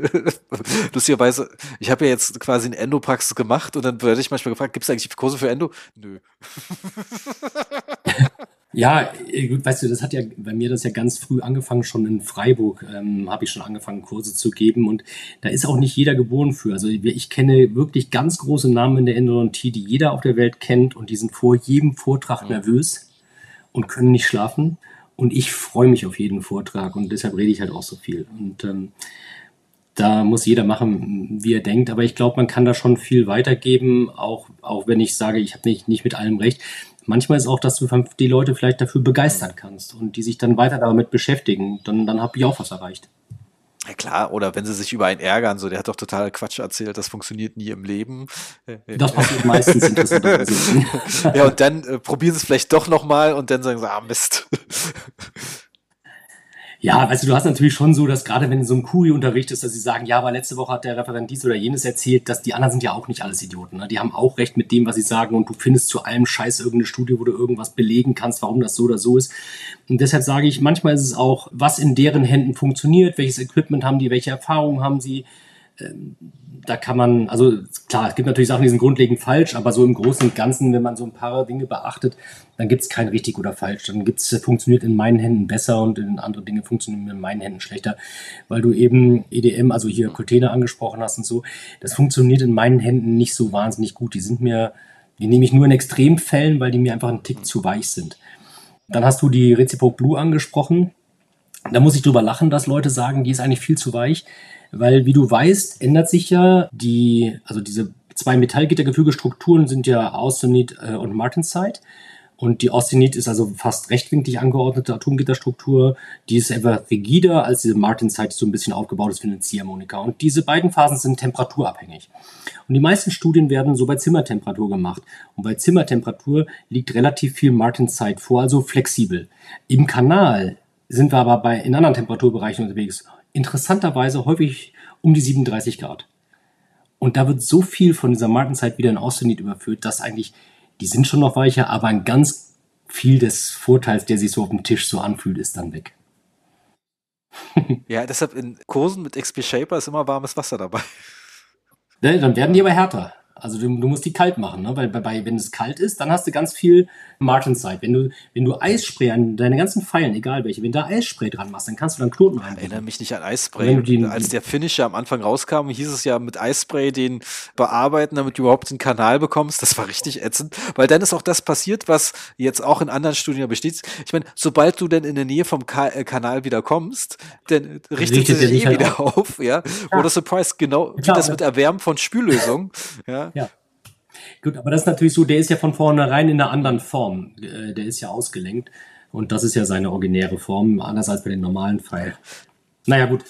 lustigerweise, ich habe ja jetzt quasi eine Endopraxis gemacht und dann werde ich manchmal gefragt, gibt es eigentlich Kurse für Endo? Nö. Ja, äh, gut, weißt du, das hat ja bei mir das ja ganz früh angefangen, schon in Freiburg ähm, habe ich schon angefangen, Kurse zu geben und da ist auch nicht jeder geboren für. Also ich kenne wirklich ganz große Namen in der Endodontie, die jeder auf der Welt kennt und die sind vor jedem Vortrag nervös und können nicht schlafen. Und ich freue mich auf jeden Vortrag und deshalb rede ich halt auch so viel. Und ähm, da muss jeder machen, wie er denkt. Aber ich glaube, man kann da schon viel weitergeben, auch, auch wenn ich sage, ich habe nicht, nicht mit allem recht. Manchmal ist auch, dass du die Leute vielleicht dafür begeistern kannst und die sich dann weiter damit beschäftigen. Dann, dann habe ich auch was erreicht. Ja klar, oder wenn sie sich über einen ärgern, so der hat doch total Quatsch erzählt, das funktioniert nie im Leben. Das passiert meistens interessant. ja, und dann äh, probieren sie es vielleicht doch nochmal und dann sagen sie, ah Mist. Ja, weißt du, du hast natürlich schon so, dass gerade wenn du so ein Kuri unterrichtest, dass sie sagen, ja, aber letzte Woche hat der Referent dies oder jenes erzählt, dass die anderen sind ja auch nicht alles Idioten. Ne? Die haben auch recht mit dem, was sie sagen und du findest zu allem Scheiß irgendeine Studie, wo du irgendwas belegen kannst, warum das so oder so ist. Und deshalb sage ich, manchmal ist es auch, was in deren Händen funktioniert, welches Equipment haben die, welche Erfahrungen haben sie. Ähm, da kann man, also klar, es gibt natürlich Sachen, die sind grundlegend falsch, aber so im Großen und Ganzen, wenn man so ein paar Dinge beachtet, dann gibt es kein richtig oder falsch. Dann gibt's, funktioniert in meinen Händen besser und in andere Dinge funktionieren in meinen Händen schlechter. Weil du eben EDM, also hier Container angesprochen hast und so, das funktioniert in meinen Händen nicht so wahnsinnig gut. Die sind mir, die nehme ich nur in Extremfällen, weil die mir einfach einen Tick zu weich sind. Dann hast du die Reciproc Blue angesprochen. Da muss ich drüber lachen, dass Leute sagen, die ist eigentlich viel zu weich weil wie du weißt, ändert sich ja die, also diese zwei Metallgittergefügestrukturen sind ja Austenit äh, und Martensite. Und die Austenit ist also fast rechtwinklig angeordnete Atomgitterstruktur. Die ist etwas rigider als diese Martensite, die so ein bisschen aufgebaut ist wie eine Ziehharmonika. Und diese beiden Phasen sind temperaturabhängig. Und die meisten Studien werden so bei Zimmertemperatur gemacht. Und bei Zimmertemperatur liegt relativ viel Martensite vor, also flexibel. Im Kanal sind wir aber bei, in anderen Temperaturbereichen unterwegs interessanterweise häufig um die 37 Grad. Und da wird so viel von dieser Markenzeit wieder in Austenit überführt, dass eigentlich, die sind schon noch weicher, aber ein ganz viel des Vorteils, der sich so auf dem Tisch so anfühlt, ist dann weg. ja, deshalb in Kursen mit XP Shaper ist immer warmes Wasser dabei. Ne, dann werden die aber härter. Also du, du, musst die kalt machen, ne? weil bei, wenn es kalt ist, dann hast du ganz viel Martenside. Wenn du, wenn du Eisspray an deine ganzen Pfeilen, egal welche, wenn du da Eisspray dran machst, dann kannst du dann Knoten rein. Erinnere mich nicht an Eisspray. Den, Als der Finisher am Anfang rauskam, hieß es ja mit Eisspray den bearbeiten, damit du überhaupt den Kanal bekommst. Das war richtig ätzend, weil dann ist auch das passiert, was jetzt auch in anderen Studien besteht. Ich meine, sobald du denn in der Nähe vom Ka äh, Kanal wieder kommst, dann richtet, richtet sich eh halt wieder auf, auf ja. ja. Oder Surprise, genau wie das mit Erwärmen von Spüllösung, ja. Ja. Gut, aber das ist natürlich so, der ist ja von vornherein in einer anderen Form. Äh, der ist ja ausgelenkt. Und das ist ja seine originäre Form, anders als bei den normalen Pfeil. Naja, gut.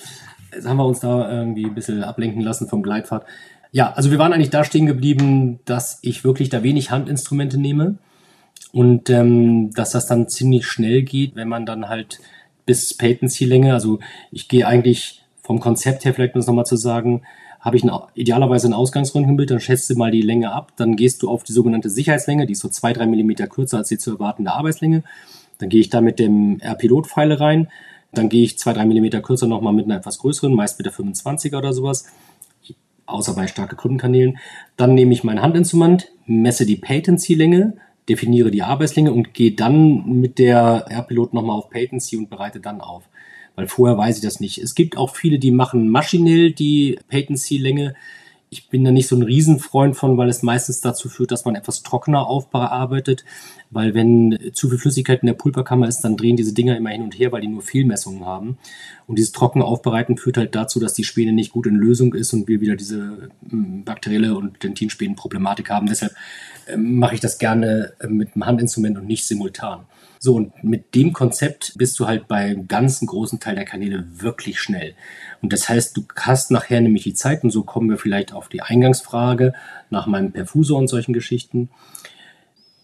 Jetzt haben wir uns da irgendwie ein bisschen ablenken lassen vom Gleitfahrt. Ja, also wir waren eigentlich da stehen geblieben, dass ich wirklich da wenig Handinstrumente nehme. Und ähm, dass das dann ziemlich schnell geht, wenn man dann halt bis Patency-Länge, also ich gehe eigentlich vom Konzept her, vielleicht um das nochmal zu sagen, habe ich ein, idealerweise ein Ausgangsröntgenbild, dann schätzt du mal die Länge ab, dann gehst du auf die sogenannte Sicherheitslänge, die ist so zwei, drei Millimeter kürzer als die zu erwartende Arbeitslänge. Dann gehe ich da mit dem R-Pilot-Pfeile rein, dann gehe ich zwei, drei Millimeter kürzer nochmal mit einer etwas größeren, meist mit der 25er oder sowas, außer bei starke Kundenkanälen. Dann nehme ich mein Handinstrument, messe die Patency-Länge, definiere die Arbeitslänge und gehe dann mit der R-Pilot nochmal auf Patency und bereite dann auf weil vorher weiß ich das nicht. Es gibt auch viele, die machen maschinell die Patency-Länge. Ich bin da nicht so ein Riesenfreund von, weil es meistens dazu führt, dass man etwas trockener aufbearbeitet. Weil wenn zu viel Flüssigkeit in der Pulverkammer ist, dann drehen diese Dinger immer hin und her, weil die nur Fehlmessungen haben. Und dieses trockene Aufbereiten führt halt dazu, dass die Späne nicht gut in Lösung ist und wir wieder diese hm, bakterielle und Dentinspänenproblematik haben. Deshalb ähm, mache ich das gerne äh, mit einem Handinstrument und nicht simultan. So, und mit dem Konzept bist du halt beim ganzen großen Teil der Kanäle wirklich schnell. Und das heißt, du hast nachher nämlich die Zeit, und so kommen wir vielleicht auf die Eingangsfrage nach meinem Perfusor und solchen Geschichten.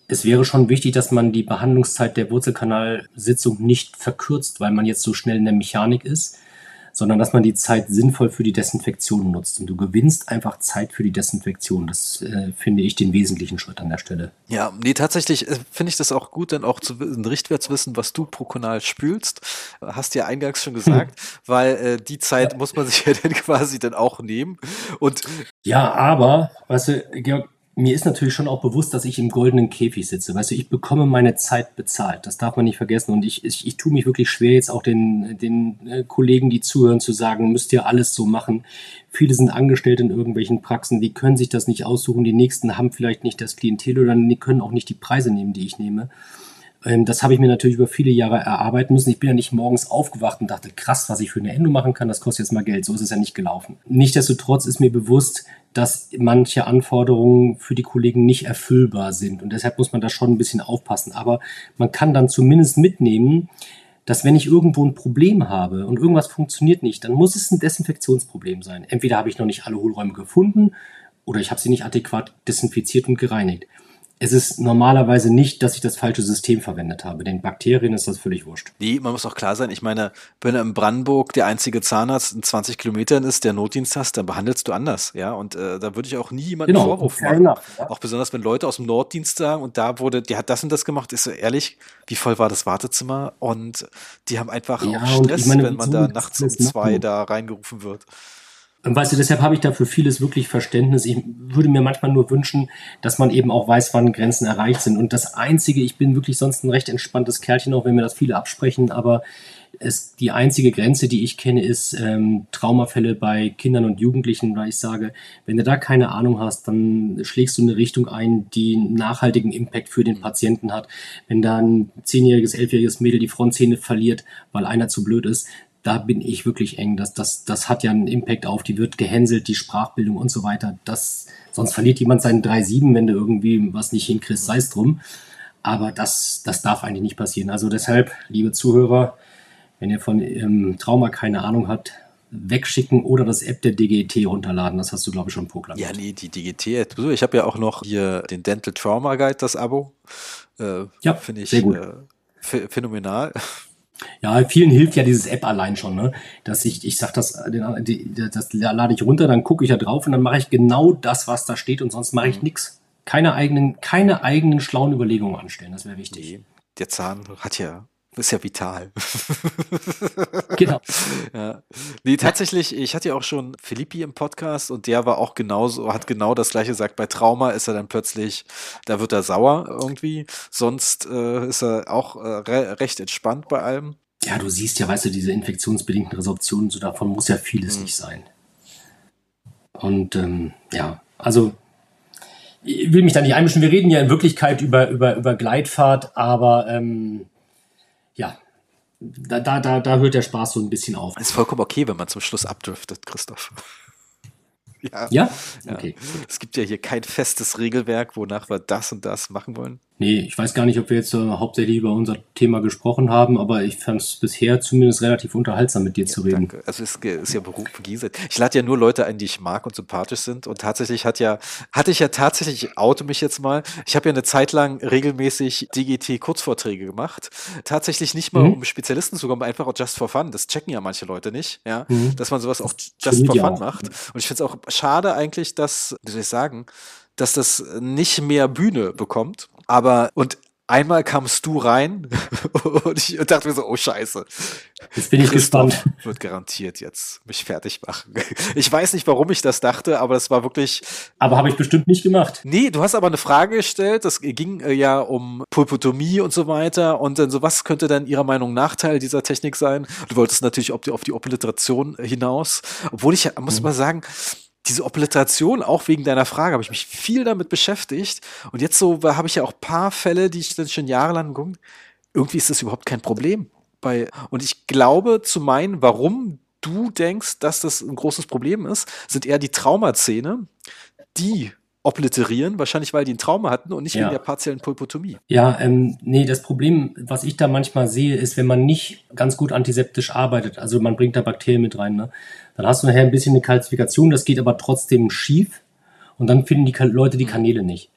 Es wäre schon wichtig, dass man die Behandlungszeit der Wurzelkanalsitzung nicht verkürzt, weil man jetzt so schnell in der Mechanik ist sondern dass man die Zeit sinnvoll für die Desinfektion nutzt. Und du gewinnst einfach Zeit für die Desinfektion. Das äh, finde ich den wesentlichen Schritt an der Stelle. Ja, nee, tatsächlich äh, finde ich das auch gut, dann auch zu, einen Richtwert zu wissen, was du pro Kanal spülst. Hast ja eingangs schon gesagt, weil äh, die Zeit ja. muss man sich ja dann quasi dann auch nehmen. Und ja, aber, weißt du, Georg, mir ist natürlich schon auch bewusst, dass ich im goldenen Käfig sitze. Weißt du, ich bekomme meine Zeit bezahlt. Das darf man nicht vergessen. Und ich, ich, ich tue mich wirklich schwer, jetzt auch den, den äh, Kollegen, die zuhören, zu sagen, müsst ihr alles so machen. Viele sind angestellt in irgendwelchen Praxen, die können sich das nicht aussuchen. Die nächsten haben vielleicht nicht das Klientel oder die können auch nicht die Preise nehmen, die ich nehme. Ähm, das habe ich mir natürlich über viele Jahre erarbeiten müssen. Ich bin ja nicht morgens aufgewacht und dachte, krass, was ich für eine Endo machen kann, das kostet jetzt mal Geld. So ist es ja nicht gelaufen. Nichtsdestotrotz ist mir bewusst, dass manche Anforderungen für die Kollegen nicht erfüllbar sind. Und deshalb muss man da schon ein bisschen aufpassen. Aber man kann dann zumindest mitnehmen, dass wenn ich irgendwo ein Problem habe und irgendwas funktioniert nicht, dann muss es ein Desinfektionsproblem sein. Entweder habe ich noch nicht alle Hohlräume gefunden oder ich habe sie nicht adäquat desinfiziert und gereinigt es ist normalerweise nicht, dass ich das falsche System verwendet habe. Den Bakterien ist das völlig wurscht. Nee, man muss auch klar sein. Ich meine, wenn du in Brandenburg der einzige Zahnarzt in 20 Kilometern ist, der Notdienst hast, dann behandelst du anders. Ja, und äh, da würde ich auch nie jemanden genau, Vorwurf machen. Enough, ja. Auch besonders, wenn Leute aus dem Notdienst sagen und da wurde, die hat das und das gemacht, ist so ehrlich, wie voll war das Wartezimmer? Und die haben einfach ja, auch Stress, meine, wenn man da nachts um zwei da reingerufen wird. Und weißt du, deshalb habe ich dafür vieles wirklich Verständnis. Ich würde mir manchmal nur wünschen, dass man eben auch weiß, wann Grenzen erreicht sind. Und das Einzige, ich bin wirklich sonst ein recht entspanntes Kerlchen, auch wenn mir das viele absprechen, aber es, die einzige Grenze, die ich kenne, ist ähm, Traumafälle bei Kindern und Jugendlichen, weil ich sage, wenn du da keine Ahnung hast, dann schlägst du eine Richtung ein, die einen nachhaltigen Impact für den Patienten hat. Wenn da ein zehnjähriges, elfjähriges Mädel die Frontzähne verliert, weil einer zu blöd ist, da bin ich wirklich eng. Das, das, das hat ja einen Impact auf, die wird gehänselt, die Sprachbildung und so weiter. Das, sonst verliert jemand seinen 3-7, wenn du irgendwie was nicht hinkriegst, sei es drum. Aber das, das darf eigentlich nicht passieren. Also deshalb, liebe Zuhörer, wenn ihr von ähm, Trauma keine Ahnung habt, wegschicken oder das App der DGT runterladen. Das hast du, glaube ich, schon proklamiert. Ja, nee, die DGT. Ich habe ja auch noch hier den Dental Trauma Guide, das Abo. Äh, ja, finde ich äh, phänomenal. Ja, vielen hilft ja dieses App allein schon, ne? Dass ich, ich sag das, das lade ich runter, dann gucke ich da drauf und dann mache ich genau das, was da steht und sonst mache ich mhm. nichts. Keine eigenen, keine eigenen schlauen Überlegungen anstellen, das wäre wichtig. Nee, der Zahn hat ja ist ja vital. genau. ja. Nee, tatsächlich, ich hatte ja auch schon Filippi im Podcast und der war auch genauso, hat genau das gleiche gesagt. Bei Trauma ist er dann plötzlich, da wird er sauer irgendwie. Sonst äh, ist er auch äh, re recht entspannt bei allem. Ja, du siehst ja, weißt du, diese infektionsbedingten Resorptionen, so davon muss ja vieles mhm. nicht sein. Und ähm, ja, also ich will mich da nicht einmischen. Wir reden ja in Wirklichkeit über, über, über Gleitfahrt, aber ähm, da, da, da, da hört der Spaß so ein bisschen auf. Ist vollkommen okay, wenn man zum Schluss abdriftet, Christoph. Ja. ja? Okay. Ja. Es gibt ja hier kein festes Regelwerk, wonach wir das und das machen wollen. Nee, ich weiß gar nicht, ob wir jetzt äh, hauptsächlich über unser Thema gesprochen haben, aber ich fand es bisher zumindest relativ unterhaltsam, mit dir ja, zu reden. Danke. Also es ist ja Beruf gegenseitig. Ich lade ja nur Leute ein, die ich mag und sympathisch sind. Und tatsächlich hat ja, hatte ich ja tatsächlich, ich oute mich jetzt mal, ich habe ja eine Zeit lang regelmäßig DGT-Kurzvorträge gemacht. Tatsächlich nicht mal, mhm. um Spezialisten zu kommen, einfach auch just for fun. Das checken ja manche Leute nicht, ja, mhm. dass man sowas auch just for fun auch. macht. Und ich finde es auch schade eigentlich, dass, wie soll ich sagen, dass das nicht mehr Bühne bekommt. Aber, und einmal kamst du rein und ich dachte mir so, oh Scheiße. Jetzt bin ich Christoph gespannt. Wird garantiert jetzt mich fertig machen. Ich weiß nicht, warum ich das dachte, aber das war wirklich. Aber habe ich bestimmt nicht gemacht. Nee, du hast aber eine Frage gestellt. Das ging äh, ja um Pulpotomie und so weiter. Und dann so, was könnte dann Ihrer Meinung Nachteil dieser Technik sein? Du wolltest natürlich auf die, auf die Obliteration hinaus. Obwohl ich, muss mhm. mal sagen, diese Obliteration, auch wegen deiner Frage, habe ich mich viel damit beschäftigt. Und jetzt so habe ich ja auch paar Fälle, die ich dann schon jahrelang geguckt. Irgendwie ist das überhaupt kein Problem. Bei, und ich glaube zu meinen, warum du denkst, dass das ein großes Problem ist, sind eher die Traumazähne, die obliterieren, wahrscheinlich weil die ein Trauma hatten und nicht ja. wegen der partiellen Pulpotomie. Ja, ähm, nee, das Problem, was ich da manchmal sehe, ist, wenn man nicht ganz gut antiseptisch arbeitet, also man bringt da Bakterien mit rein, ne? dann hast du nachher ein bisschen eine Kalzifikation, das geht aber trotzdem schief und dann finden die Leute die Kanäle nicht.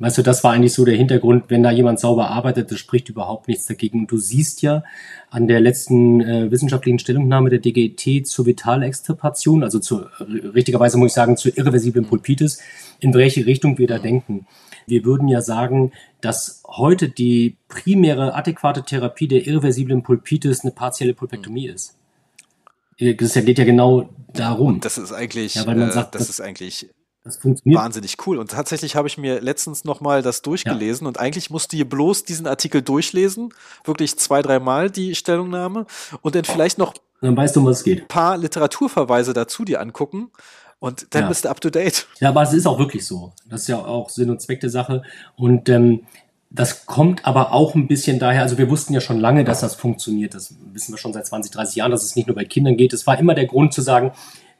Weißt du, das war eigentlich so der Hintergrund, wenn da jemand sauber arbeitet, das spricht überhaupt nichts dagegen. Und du siehst ja an der letzten äh, wissenschaftlichen Stellungnahme der DGT zur Vitalextirpation, also zu, richtigerweise muss ich sagen, zur irreversiblen Pulpitis, in welche Richtung wir da denken. Wir würden ja sagen, dass heute die primäre adäquate Therapie der irreversiblen Pulpitis eine partielle Pulpektomie ist. Das geht ja genau darum. Und das ist eigentlich, ja, weil man äh, sagt, das, das ist eigentlich das funktioniert. Wahnsinnig cool. Und tatsächlich habe ich mir letztens nochmal das durchgelesen ja. und eigentlich musst du hier bloß diesen Artikel durchlesen, wirklich zwei, dreimal die Stellungnahme und dann vielleicht noch dann weißt du, um was es geht. ein paar Literaturverweise dazu dir angucken. Und dann ja. bist du up to date. Ja, aber es ist auch wirklich so. Das ist ja auch Sinn und Zweck der Sache. Und ähm, das kommt aber auch ein bisschen daher, also wir wussten ja schon lange, dass das funktioniert. Das wissen wir schon seit 20, 30 Jahren, dass es nicht nur bei Kindern geht. Es war immer der Grund zu sagen,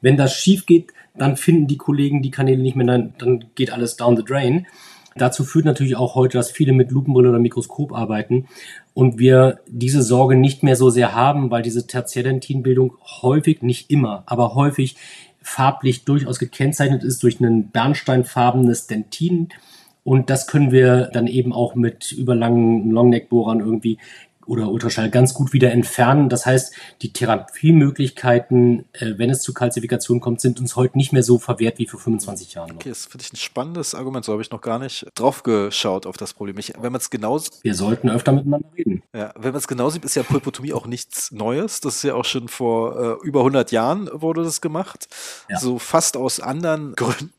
Wenn das schief geht, dann finden die Kollegen die Kanäle nicht mehr, dann, dann geht alles down the drain. Dazu führt natürlich auch heute, dass viele mit Lupenbrille oder Mikroskop arbeiten und wir diese Sorge nicht mehr so sehr haben, weil diese Tertiärdentinbildung häufig, nicht immer, aber häufig farblich durchaus gekennzeichnet ist durch ein bernsteinfarbenes Dentin. Und das können wir dann eben auch mit überlangen Longneck-Bohrern irgendwie oder Ultraschall ganz gut wieder entfernen. Das heißt, die Therapiemöglichkeiten, äh, wenn es zu Kalzifikation kommt, sind uns heute nicht mehr so verwehrt wie vor 25 Jahren. Noch. Okay, das finde ich ein spannendes Argument. So habe ich noch gar nicht drauf geschaut auf das Problem. Ich, wenn man es genau Wir sollten öfter miteinander reden. Ja, wenn man es genau sieht, ist ja Pulpotomie auch nichts Neues. Das ist ja auch schon vor äh, über 100 Jahren wurde das gemacht. Ja. So fast aus anderen Gründen.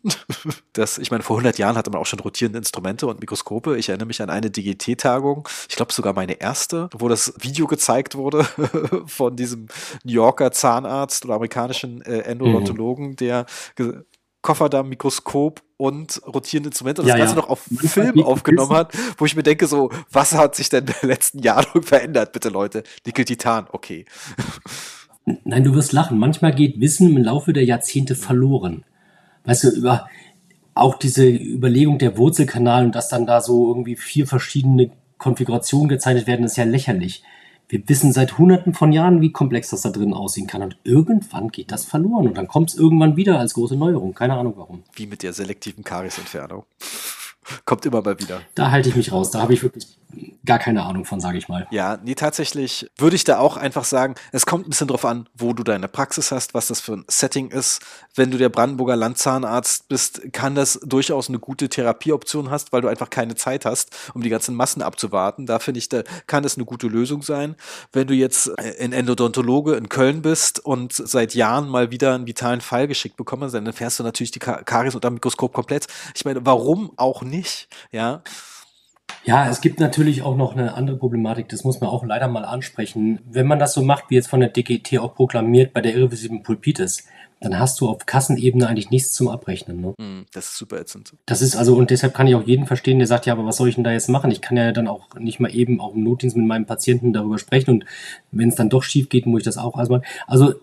Das, ich meine, vor 100 Jahren hatte man auch schon rotierende Instrumente und Mikroskope. Ich erinnere mich an eine DGT-Tagung. Ich glaube sogar meine erste, wo das Video gezeigt wurde von diesem New Yorker Zahnarzt oder amerikanischen äh, Endodontologen, mhm. der Kofferdamm, Mikroskop und rotierende Instrumente und ja, das Ganze ja. noch auf Film aufgenommen hat, wo ich mir denke, so, was hat sich denn in den letzten Jahren verändert, bitte Leute? Nickel-Titan, okay. Nein, du wirst lachen. Manchmal geht Wissen im Laufe der Jahrzehnte verloren. Weißt du, über auch diese Überlegung der Wurzelkanal und dass dann da so irgendwie vier verschiedene Konfigurationen gezeichnet werden, ist ja lächerlich. Wir wissen seit hunderten von Jahren, wie komplex das da drin aussehen kann. Und irgendwann geht das verloren. Und dann kommt es irgendwann wieder als große Neuerung. Keine Ahnung warum. Wie mit der selektiven Kariesentfernung. Kommt immer mal wieder. Da halte ich mich raus. Da habe ich wirklich gar keine Ahnung von, sage ich mal. Ja, nee, tatsächlich würde ich da auch einfach sagen, es kommt ein bisschen drauf an, wo du deine Praxis hast, was das für ein Setting ist. Wenn du der Brandenburger Landzahnarzt bist, kann das durchaus eine gute Therapieoption hast, weil du einfach keine Zeit hast, um die ganzen Massen abzuwarten. Da finde ich, da kann das eine gute Lösung sein. Wenn du jetzt in Endodontologe in Köln bist und seit Jahren mal wieder einen vitalen Fall geschickt bekommst, dann fährst du natürlich die Karies unter dem Mikroskop komplett. Ich meine, warum auch nicht? Ja. Ja, es gibt natürlich auch noch eine andere Problematik, das muss man auch leider mal ansprechen. Wenn man das so macht, wie jetzt von der DGT auch proklamiert bei der irreversiblen Pulpitis, dann hast du auf Kassenebene eigentlich nichts zum Abrechnen. Ne? Hm, das ist super ätzend. Das ist also, und deshalb kann ich auch jeden verstehen, der sagt, ja, aber was soll ich denn da jetzt machen? Ich kann ja dann auch nicht mal eben auch im Notdienst mit meinem Patienten darüber sprechen und wenn es dann doch schief geht, muss ich das auch erstmal. Also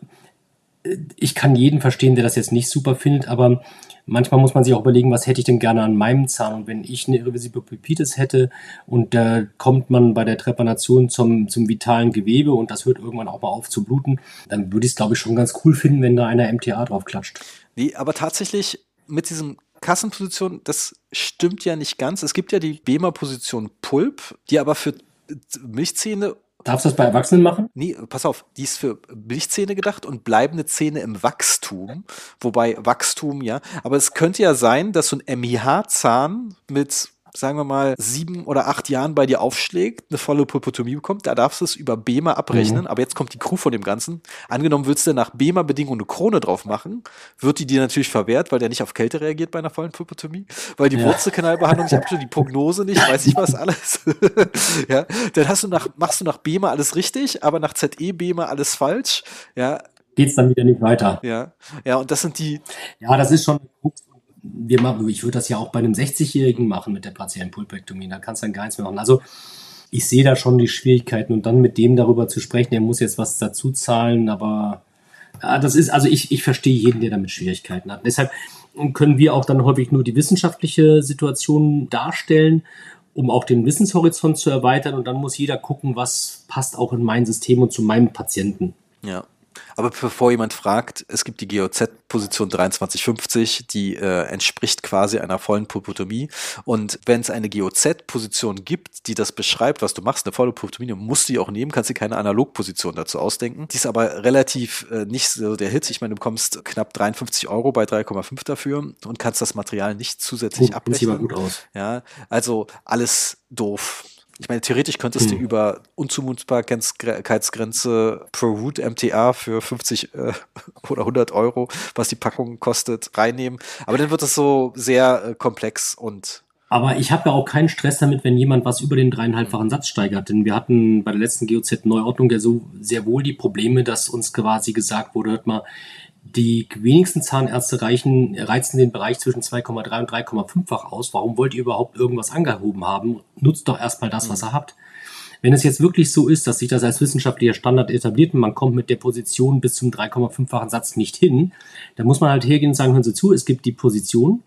äh, ich kann jeden verstehen, der das jetzt nicht super findet, aber manchmal muss man sich auch überlegen, was hätte ich denn gerne an meinem Zahn. Und wenn ich eine irreversible Pulpitis hätte und da kommt man bei der Trepanation zum, zum vitalen Gewebe und das hört irgendwann auch mal auf zu bluten, dann würde ich es, glaube ich, schon ganz cool finden, wenn da einer MTA drauf klatscht. Nee, aber tatsächlich mit diesem Kassenposition, das stimmt ja nicht ganz. Es gibt ja die BEMA-Position Pulp, die aber für Milchzähne Darfst du das bei Erwachsenen machen? Nee, pass auf, die ist für Milchzähne gedacht und bleibende Zähne im Wachstum. Wobei Wachstum, ja. Aber es könnte ja sein, dass so ein MIH-Zahn mit sagen wir mal, sieben oder acht Jahren bei dir aufschlägt, eine volle Pulpotomie bekommt, da darfst du es über BEMA abrechnen. Mhm. Aber jetzt kommt die Crew von dem Ganzen. Angenommen, würdest du nach BEMA-Bedingungen eine Krone drauf machen, wird die dir natürlich verwehrt, weil der nicht auf Kälte reagiert bei einer vollen Pulpotomie, weil die ja. Wurzelkanalbehandlung, ich habe schon die Prognose nicht, weiß ich was alles. ja, dann hast du nach, machst du nach BEMA alles richtig, aber nach ZE BEMA alles falsch. Ja, geht's dann wieder nicht weiter. Ja, ja, und das sind die. Ja, das ist schon wir machen, ich würde das ja auch bei einem 60-Jährigen machen mit der partiellen Pulpektomie, da kannst du dann gar nichts mehr machen. Also ich sehe da schon die Schwierigkeiten und dann mit dem darüber zu sprechen, er muss jetzt was dazu zahlen, aber ja, das ist, also ich, ich verstehe jeden, der damit Schwierigkeiten hat. Deshalb können wir auch dann häufig nur die wissenschaftliche Situation darstellen, um auch den Wissenshorizont zu erweitern und dann muss jeder gucken, was passt auch in mein System und zu meinem Patienten. Ja, aber bevor jemand fragt, es gibt die GOZ-Position 2350, die äh, entspricht quasi einer vollen Pulpotomie. Und wenn es eine GOZ-Position gibt, die das beschreibt, was du machst, eine volle Pulpotomie, musst du die auch nehmen, kannst dir keine Analogposition dazu ausdenken. Die ist aber relativ äh, nicht so der Hit. Ich meine, du bekommst knapp 53 Euro bei 3,5 dafür und kannst das Material nicht zusätzlich gut, abrechnen. Sieht aber gut aus. Ja, also alles doof. Ich meine, theoretisch könntest hm. du über Unzumutbarkeitsgrenze pro Root MTA für 50 äh, oder 100 Euro, was die Packung kostet, reinnehmen. Aber dann wird es so sehr äh, komplex und aber ich habe ja auch keinen Stress damit, wenn jemand was über den dreieinhalbfachen Satz steigert. Denn wir hatten bei der letzten GOZ-Neuordnung ja so sehr wohl die Probleme, dass uns quasi gesagt wurde, hört mal, die wenigsten Zahnärzte reichen, reizen den Bereich zwischen 2,3 und 3,5-fach aus. Warum wollt ihr überhaupt irgendwas angehoben haben? Nutzt doch erstmal das, was ihr habt. Wenn es jetzt wirklich so ist, dass sich das als wissenschaftlicher Standard etabliert und man kommt mit der Position bis zum 3,5-fachen Satz nicht hin, dann muss man halt hergehen und sagen, hören Sie zu, es gibt die Position.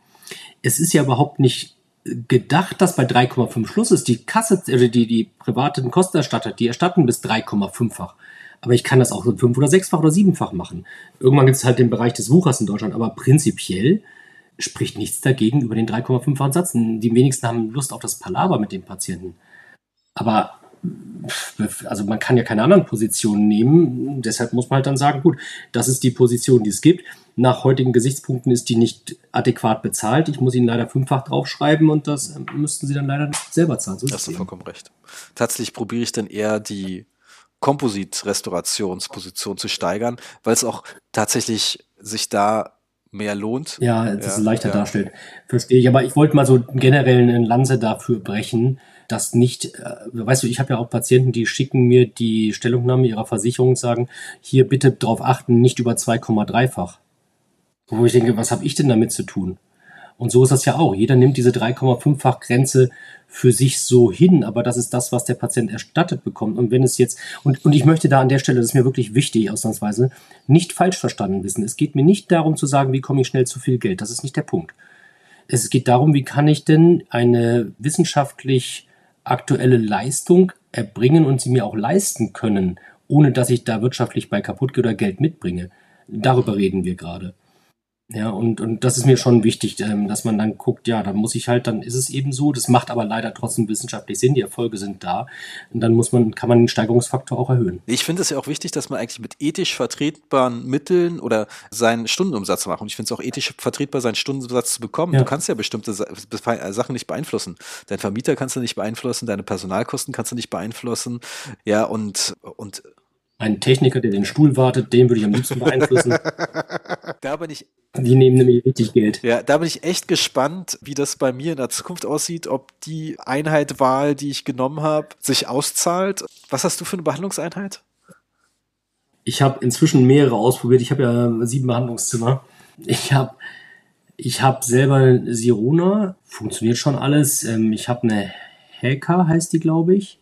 Es ist ja überhaupt nicht gedacht, dass bei 3,5 Schluss ist. Die Kasse, also die, die privaten Kostenerstatter, die erstatten bis 3,5-fach. Aber ich kann das auch fünf- oder sechsfach oder siebenfach machen. Irgendwann gibt es halt den Bereich des Wuchers in Deutschland, aber prinzipiell spricht nichts dagegen über den 3,5-fachen Satz. Die wenigsten haben Lust auf das Palaver mit dem Patienten. Aber also man kann ja keine anderen Positionen nehmen. Deshalb muss man halt dann sagen, gut, das ist die Position, die es gibt. Nach heutigen Gesichtspunkten ist die nicht adäquat bezahlt. Ich muss Ihnen leider fünffach draufschreiben und das müssten Sie dann leider selber zahlen. So hast du vollkommen recht. Tatsächlich probiere ich dann eher die Komposit-Restaurationsposition zu steigern, weil es auch tatsächlich sich da mehr lohnt. Ja, dass ja, es leichter ja. darstellt. Verstehe ich. Aber ich wollte mal so generell eine Lanze dafür brechen, dass nicht, äh, weißt du, ich habe ja auch Patienten, die schicken mir die Stellungnahme ihrer Versicherung und sagen, hier bitte darauf achten, nicht über 2,3-fach. Wo ich denke, was habe ich denn damit zu tun? Und so ist das ja auch. Jeder nimmt diese 3,5-fach Grenze für sich so hin, aber das ist das, was der Patient erstattet bekommt. Und wenn es jetzt, und, und ich möchte da an der Stelle, das ist mir wirklich wichtig, ausnahmsweise, nicht falsch verstanden wissen. Es geht mir nicht darum zu sagen, wie komme ich schnell zu viel Geld. Das ist nicht der Punkt. Es geht darum, wie kann ich denn eine wissenschaftlich aktuelle Leistung erbringen und sie mir auch leisten können, ohne dass ich da wirtschaftlich bei kaputt gehe oder Geld mitbringe. Darüber reden wir gerade. Ja, und, und das ist mir schon wichtig, ähm, dass man dann guckt, ja, dann muss ich halt, dann ist es eben so, das macht aber leider trotzdem wissenschaftlich Sinn, die Erfolge sind da. Und dann muss man, kann man den Steigerungsfaktor auch erhöhen. Ich finde es ja auch wichtig, dass man eigentlich mit ethisch vertretbaren Mitteln oder seinen Stundenumsatz macht. Und ich finde es auch ethisch vertretbar, seinen Stundensatz zu bekommen. Ja. Du kannst ja bestimmte Sachen nicht beeinflussen. Dein Vermieter kannst du nicht beeinflussen, deine Personalkosten kannst du nicht beeinflussen. Ja, und, und ein Techniker, der den Stuhl wartet, den würde ich am liebsten beeinflussen. da bin ich. Die nehmen nämlich richtig Geld. Ja, da bin ich echt gespannt, wie das bei mir in der Zukunft aussieht, ob die Einheitwahl, die ich genommen habe, sich auszahlt. Was hast du für eine Behandlungseinheit? Ich habe inzwischen mehrere ausprobiert. Ich habe ja sieben Behandlungszimmer. Ich habe ich hab selber Sirona, funktioniert schon alles. Ähm, ich habe eine Heka, heißt die, glaube ich.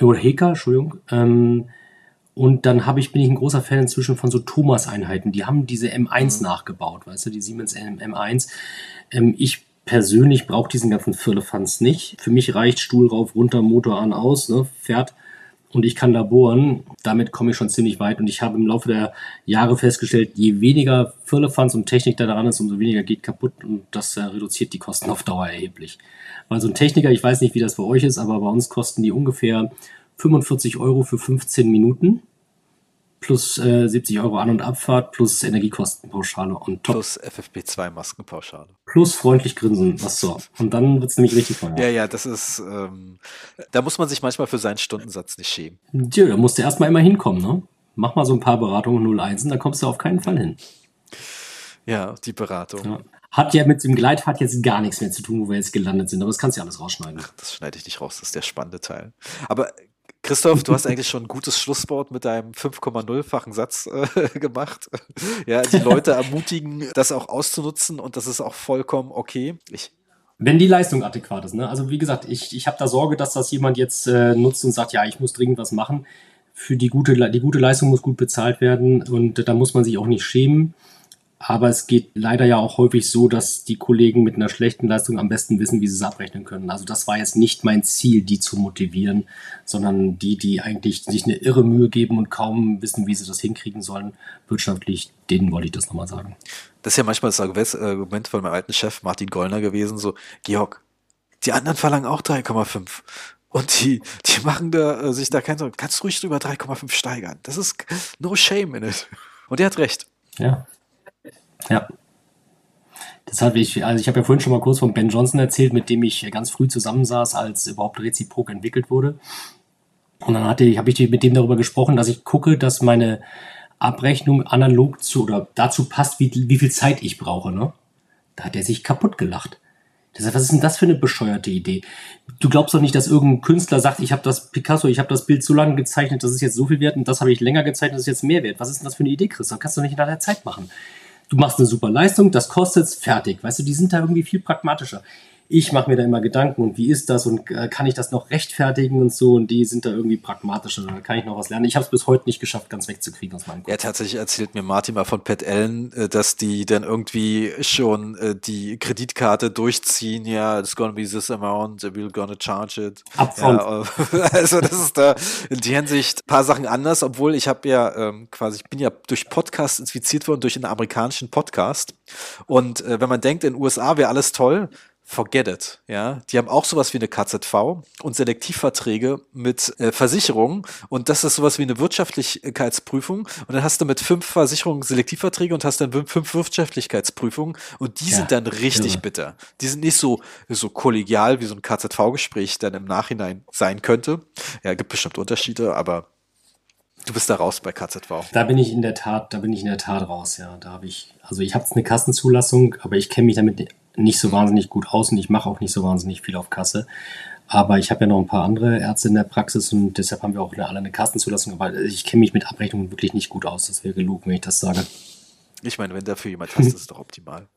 Oder Heka, Entschuldigung. Und dann habe ich, bin ich ein großer Fan inzwischen von so Thomas-Einheiten. Die haben diese M1 mhm. nachgebaut, weißt du, die Siemens M1. Ähm, ich persönlich brauche diesen ganzen Firlefanz nicht. Für mich reicht Stuhl rauf, runter, Motor an, aus, ne, fährt und ich kann da bohren. Damit komme ich schon ziemlich weit und ich habe im Laufe der Jahre festgestellt, je weniger Firlefanz und Technik da dran ist, umso weniger geht kaputt und das äh, reduziert die Kosten auf Dauer erheblich. Weil so ein Techniker, ich weiß nicht, wie das bei euch ist, aber bei uns kosten die ungefähr 45 Euro für 15 Minuten plus äh, 70 Euro An- und Abfahrt plus Energiekostenpauschale und top. Plus FFP2 Maskenpauschale. Plus freundlich grinsen, was so. Und dann wird es nämlich richtig teuer. Ja, ja, das ist, ähm, da muss man sich manchmal für seinen Stundensatz nicht schämen. Tja, da musst du erstmal immer hinkommen, ne? Mach mal so ein paar Beratungen 01 und da kommst du auf keinen Fall hin. Ja, die Beratung. Ja. Hat ja mit dem Gleitfahrt jetzt gar nichts mehr zu tun, wo wir jetzt gelandet sind, aber das kannst du ja alles rausschneiden. Ach, das schneide ich nicht raus, das ist der spannende Teil. Aber Christoph, du hast eigentlich schon ein gutes Schlusswort mit deinem 5,0-fachen Satz äh, gemacht. ja, die Leute ermutigen, das auch auszunutzen und das ist auch vollkommen okay. Ich wenn die Leistung adäquat ist. Ne? Also wie gesagt, ich, ich habe da Sorge, dass das jemand jetzt äh, nutzt und sagt, ja, ich muss dringend was machen. Für die gute, die gute Leistung muss gut bezahlt werden und da muss man sich auch nicht schämen. Aber es geht leider ja auch häufig so, dass die Kollegen mit einer schlechten Leistung am besten wissen, wie sie es abrechnen können. Also das war jetzt nicht mein Ziel, die zu motivieren, sondern die, die eigentlich sich eine irre Mühe geben und kaum wissen, wie sie das hinkriegen sollen, wirtschaftlich, denen wollte ich das nochmal sagen. Das ist ja manchmal das Argument von meinem alten Chef Martin Gollner gewesen, so, Georg, die anderen verlangen auch 3,5. Und die, die machen da, äh, sich da keinen Sorgen. Kannst ruhig drüber 3,5 steigern. Das ist no shame in it. Und er hat recht. Ja. Ja. Deshalb, ich, also ich habe ja vorhin schon mal kurz von Ben Johnson erzählt, mit dem ich ganz früh zusammensaß, als überhaupt Reziprok entwickelt wurde. Und dann hatte, habe ich mit dem darüber gesprochen, dass ich gucke, dass meine Abrechnung analog zu oder dazu passt, wie, wie viel Zeit ich brauche. Ne? Da hat er sich kaputt gelacht. Deshalb, was ist denn das für eine bescheuerte Idee? Du glaubst doch nicht, dass irgendein Künstler sagt, ich habe das Picasso, ich habe das Bild so lange gezeichnet, das ist jetzt so viel wert und das habe ich länger gezeichnet, das ist jetzt mehr wert. Was ist denn das für eine Idee, Chris? Das kannst du nicht in der Zeit machen du machst eine super Leistung, das kostet fertig. Weißt du, die sind da irgendwie viel pragmatischer. Ich mache mir da immer Gedanken und wie ist das und äh, kann ich das noch rechtfertigen und so und die sind da irgendwie pragmatischer, da kann ich noch was lernen. Ich habe es bis heute nicht geschafft, ganz wegzukriegen aus meinem Kopf. Ja, tatsächlich erzählt mir Martin mal von Pat Allen, äh, dass die dann irgendwie schon äh, die Kreditkarte durchziehen, ja, it's gonna be this amount, we're gonna charge it. Upfront. Ja, also das ist da in die Hinsicht paar Sachen anders, obwohl ich habe ja ähm, quasi, ich bin ja durch Podcast infiziert worden, durch einen amerikanischen Podcast und äh, wenn man denkt, in den USA wäre alles toll, forget it. Ja, die haben auch sowas wie eine KZV und Selektivverträge mit äh, Versicherungen und das ist sowas wie eine Wirtschaftlichkeitsprüfung und dann hast du mit fünf Versicherungen Selektivverträge und hast dann fünf Wirtschaftlichkeitsprüfungen und die ja, sind dann richtig ja. bitter. Die sind nicht so so kollegial wie so ein KZV-Gespräch dann im Nachhinein sein könnte. Ja, gibt bestimmt Unterschiede, aber Du bist da raus bei KZV. Da bin ich in der Tat, da bin ich in der Tat raus, ja. Da habe ich, also ich habe eine Kassenzulassung, aber ich kenne mich damit nicht so wahnsinnig gut aus und ich mache auch nicht so wahnsinnig viel auf Kasse. Aber ich habe ja noch ein paar andere Ärzte in der Praxis und deshalb haben wir auch alle eine Kassenzulassung. Aber ich kenne mich mit Abrechnungen wirklich nicht gut aus. Das wäre gelogen, wenn ich das sage. Ich meine, wenn dafür jemand hast, ist es doch optimal.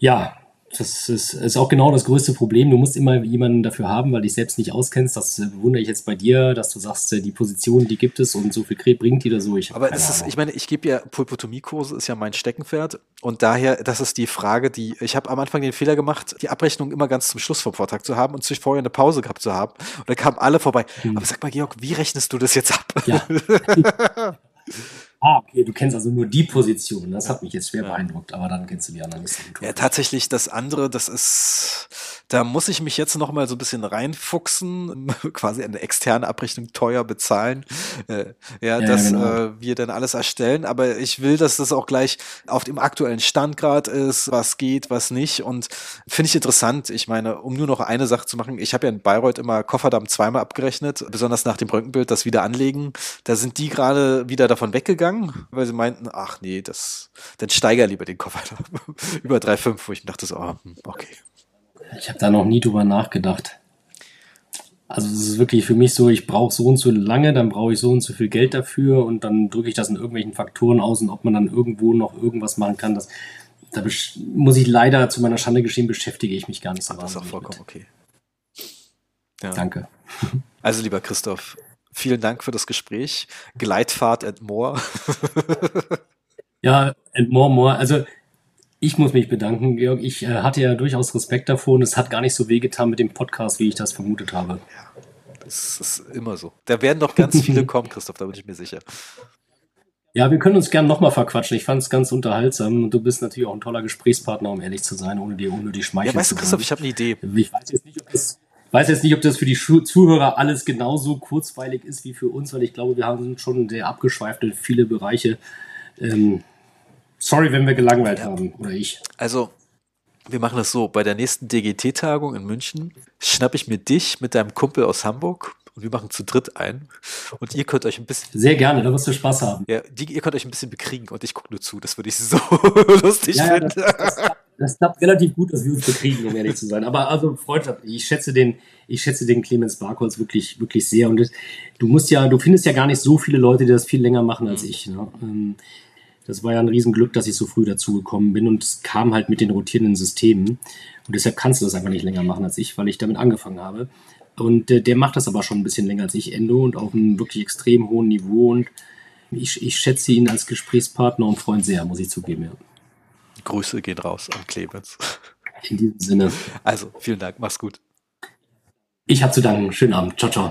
Ja, das ist, ist, auch genau das größte Problem. Du musst immer jemanden dafür haben, weil dich selbst nicht auskennst. Das bewundere ich jetzt bei dir, dass du sagst, die Position, die gibt es und so viel Krebs bringt die oder so. Ich Aber es ist, ich meine, ich gebe ja Pulpotomie-Kurse, ist ja mein Steckenpferd. Und daher, das ist die Frage, die, ich habe am Anfang den Fehler gemacht, die Abrechnung immer ganz zum Schluss vom Vortrag zu haben und sich vorher eine Pause gehabt zu haben. Und da kamen alle vorbei. Hm. Aber sag mal, Georg, wie rechnest du das jetzt ab? Ja. Ah, okay, du kennst also nur die Position. Das hat mich jetzt schwer beeindruckt, aber dann kennst du die anderen nicht so gut. Ja, tatsächlich, das andere, das ist, da muss ich mich jetzt noch mal so ein bisschen reinfuchsen, quasi eine externe Abrechnung teuer bezahlen, äh, ja, ja, dass genau. äh, wir dann alles erstellen. Aber ich will, dass das auch gleich auf dem aktuellen Stand gerade ist, was geht, was nicht. Und finde ich interessant. Ich meine, um nur noch eine Sache zu machen, ich habe ja in Bayreuth immer Kofferdamm zweimal abgerechnet, besonders nach dem Röntgenbild, das wieder anlegen. Da sind die gerade wieder davon weggegangen gegangen, weil sie meinten, ach nee, das, dann steiger lieber den Koffer über 3,5, wo ich dachte so, oh, okay. Ich habe da noch nie drüber nachgedacht. Also es ist wirklich für mich so, ich brauche so und so lange, dann brauche ich so und so viel Geld dafür und dann drücke ich das in irgendwelchen Faktoren aus und ob man dann irgendwo noch irgendwas machen kann, das, da muss ich leider zu meiner Schande geschehen, beschäftige ich mich gar nicht so. Ach, das ist auch vollkommen mit. okay. Ja. Danke. Also lieber Christoph, Vielen Dank für das Gespräch. Gleitfahrt and more. ja, and more, more. Also ich muss mich bedanken, Georg. Ich äh, hatte ja durchaus Respekt davor und es hat gar nicht so wehgetan mit dem Podcast, wie ich das vermutet habe. Ja, das ist immer so. Da werden noch ganz viele kommen, Christoph, da bin ich mir sicher. Ja, wir können uns gern nochmal verquatschen. Ich fand es ganz unterhaltsam und du bist natürlich auch ein toller Gesprächspartner, um ehrlich zu sein, ohne dir ohne die Schmeichel Ja, weißt du, Christoph, ich habe eine Idee. Ich weiß jetzt nicht, ob das weiß jetzt nicht, ob das für die Zuhörer alles genauso kurzweilig ist wie für uns, weil ich glaube, wir haben schon sehr abgeschweift in viele Bereiche. Ähm, sorry, wenn wir gelangweilt haben, oder ich. Also, wir machen das so: Bei der nächsten DGT-Tagung in München schnappe ich mir dich mit deinem Kumpel aus Hamburg und wir machen zu dritt ein. Und ihr könnt euch ein bisschen. Sehr gerne, da wirst du Spaß haben. Ja, die, ihr könnt euch ein bisschen bekriegen und ich gucke nur zu. Das würde ich so lustig ja, finden. Ja, das, das, das klappt relativ gut, dass wir uns bekriegen, um ehrlich zu sein. Aber also Freundschaft, ich schätze den, ich schätze den Clemens Barkholz wirklich, wirklich sehr. Und das, du musst ja, du findest ja gar nicht so viele Leute, die das viel länger machen als mhm. ich. Ne? Ähm, das war ja ein Riesenglück, dass ich so früh dazu gekommen bin und es kam halt mit den rotierenden Systemen. Und deshalb kannst du das einfach nicht länger machen als ich, weil ich damit angefangen habe. Und äh, der macht das aber schon ein bisschen länger als ich, Endo, und auf einem wirklich extrem hohen Niveau. Und ich, ich schätze ihn als Gesprächspartner und Freund sehr, muss ich zugeben, ja. Grüße gehen raus an Clemens. In diesem Sinne. Also, vielen Dank, mach's gut. Ich habe zu danken. Schönen Abend. Ciao, ciao.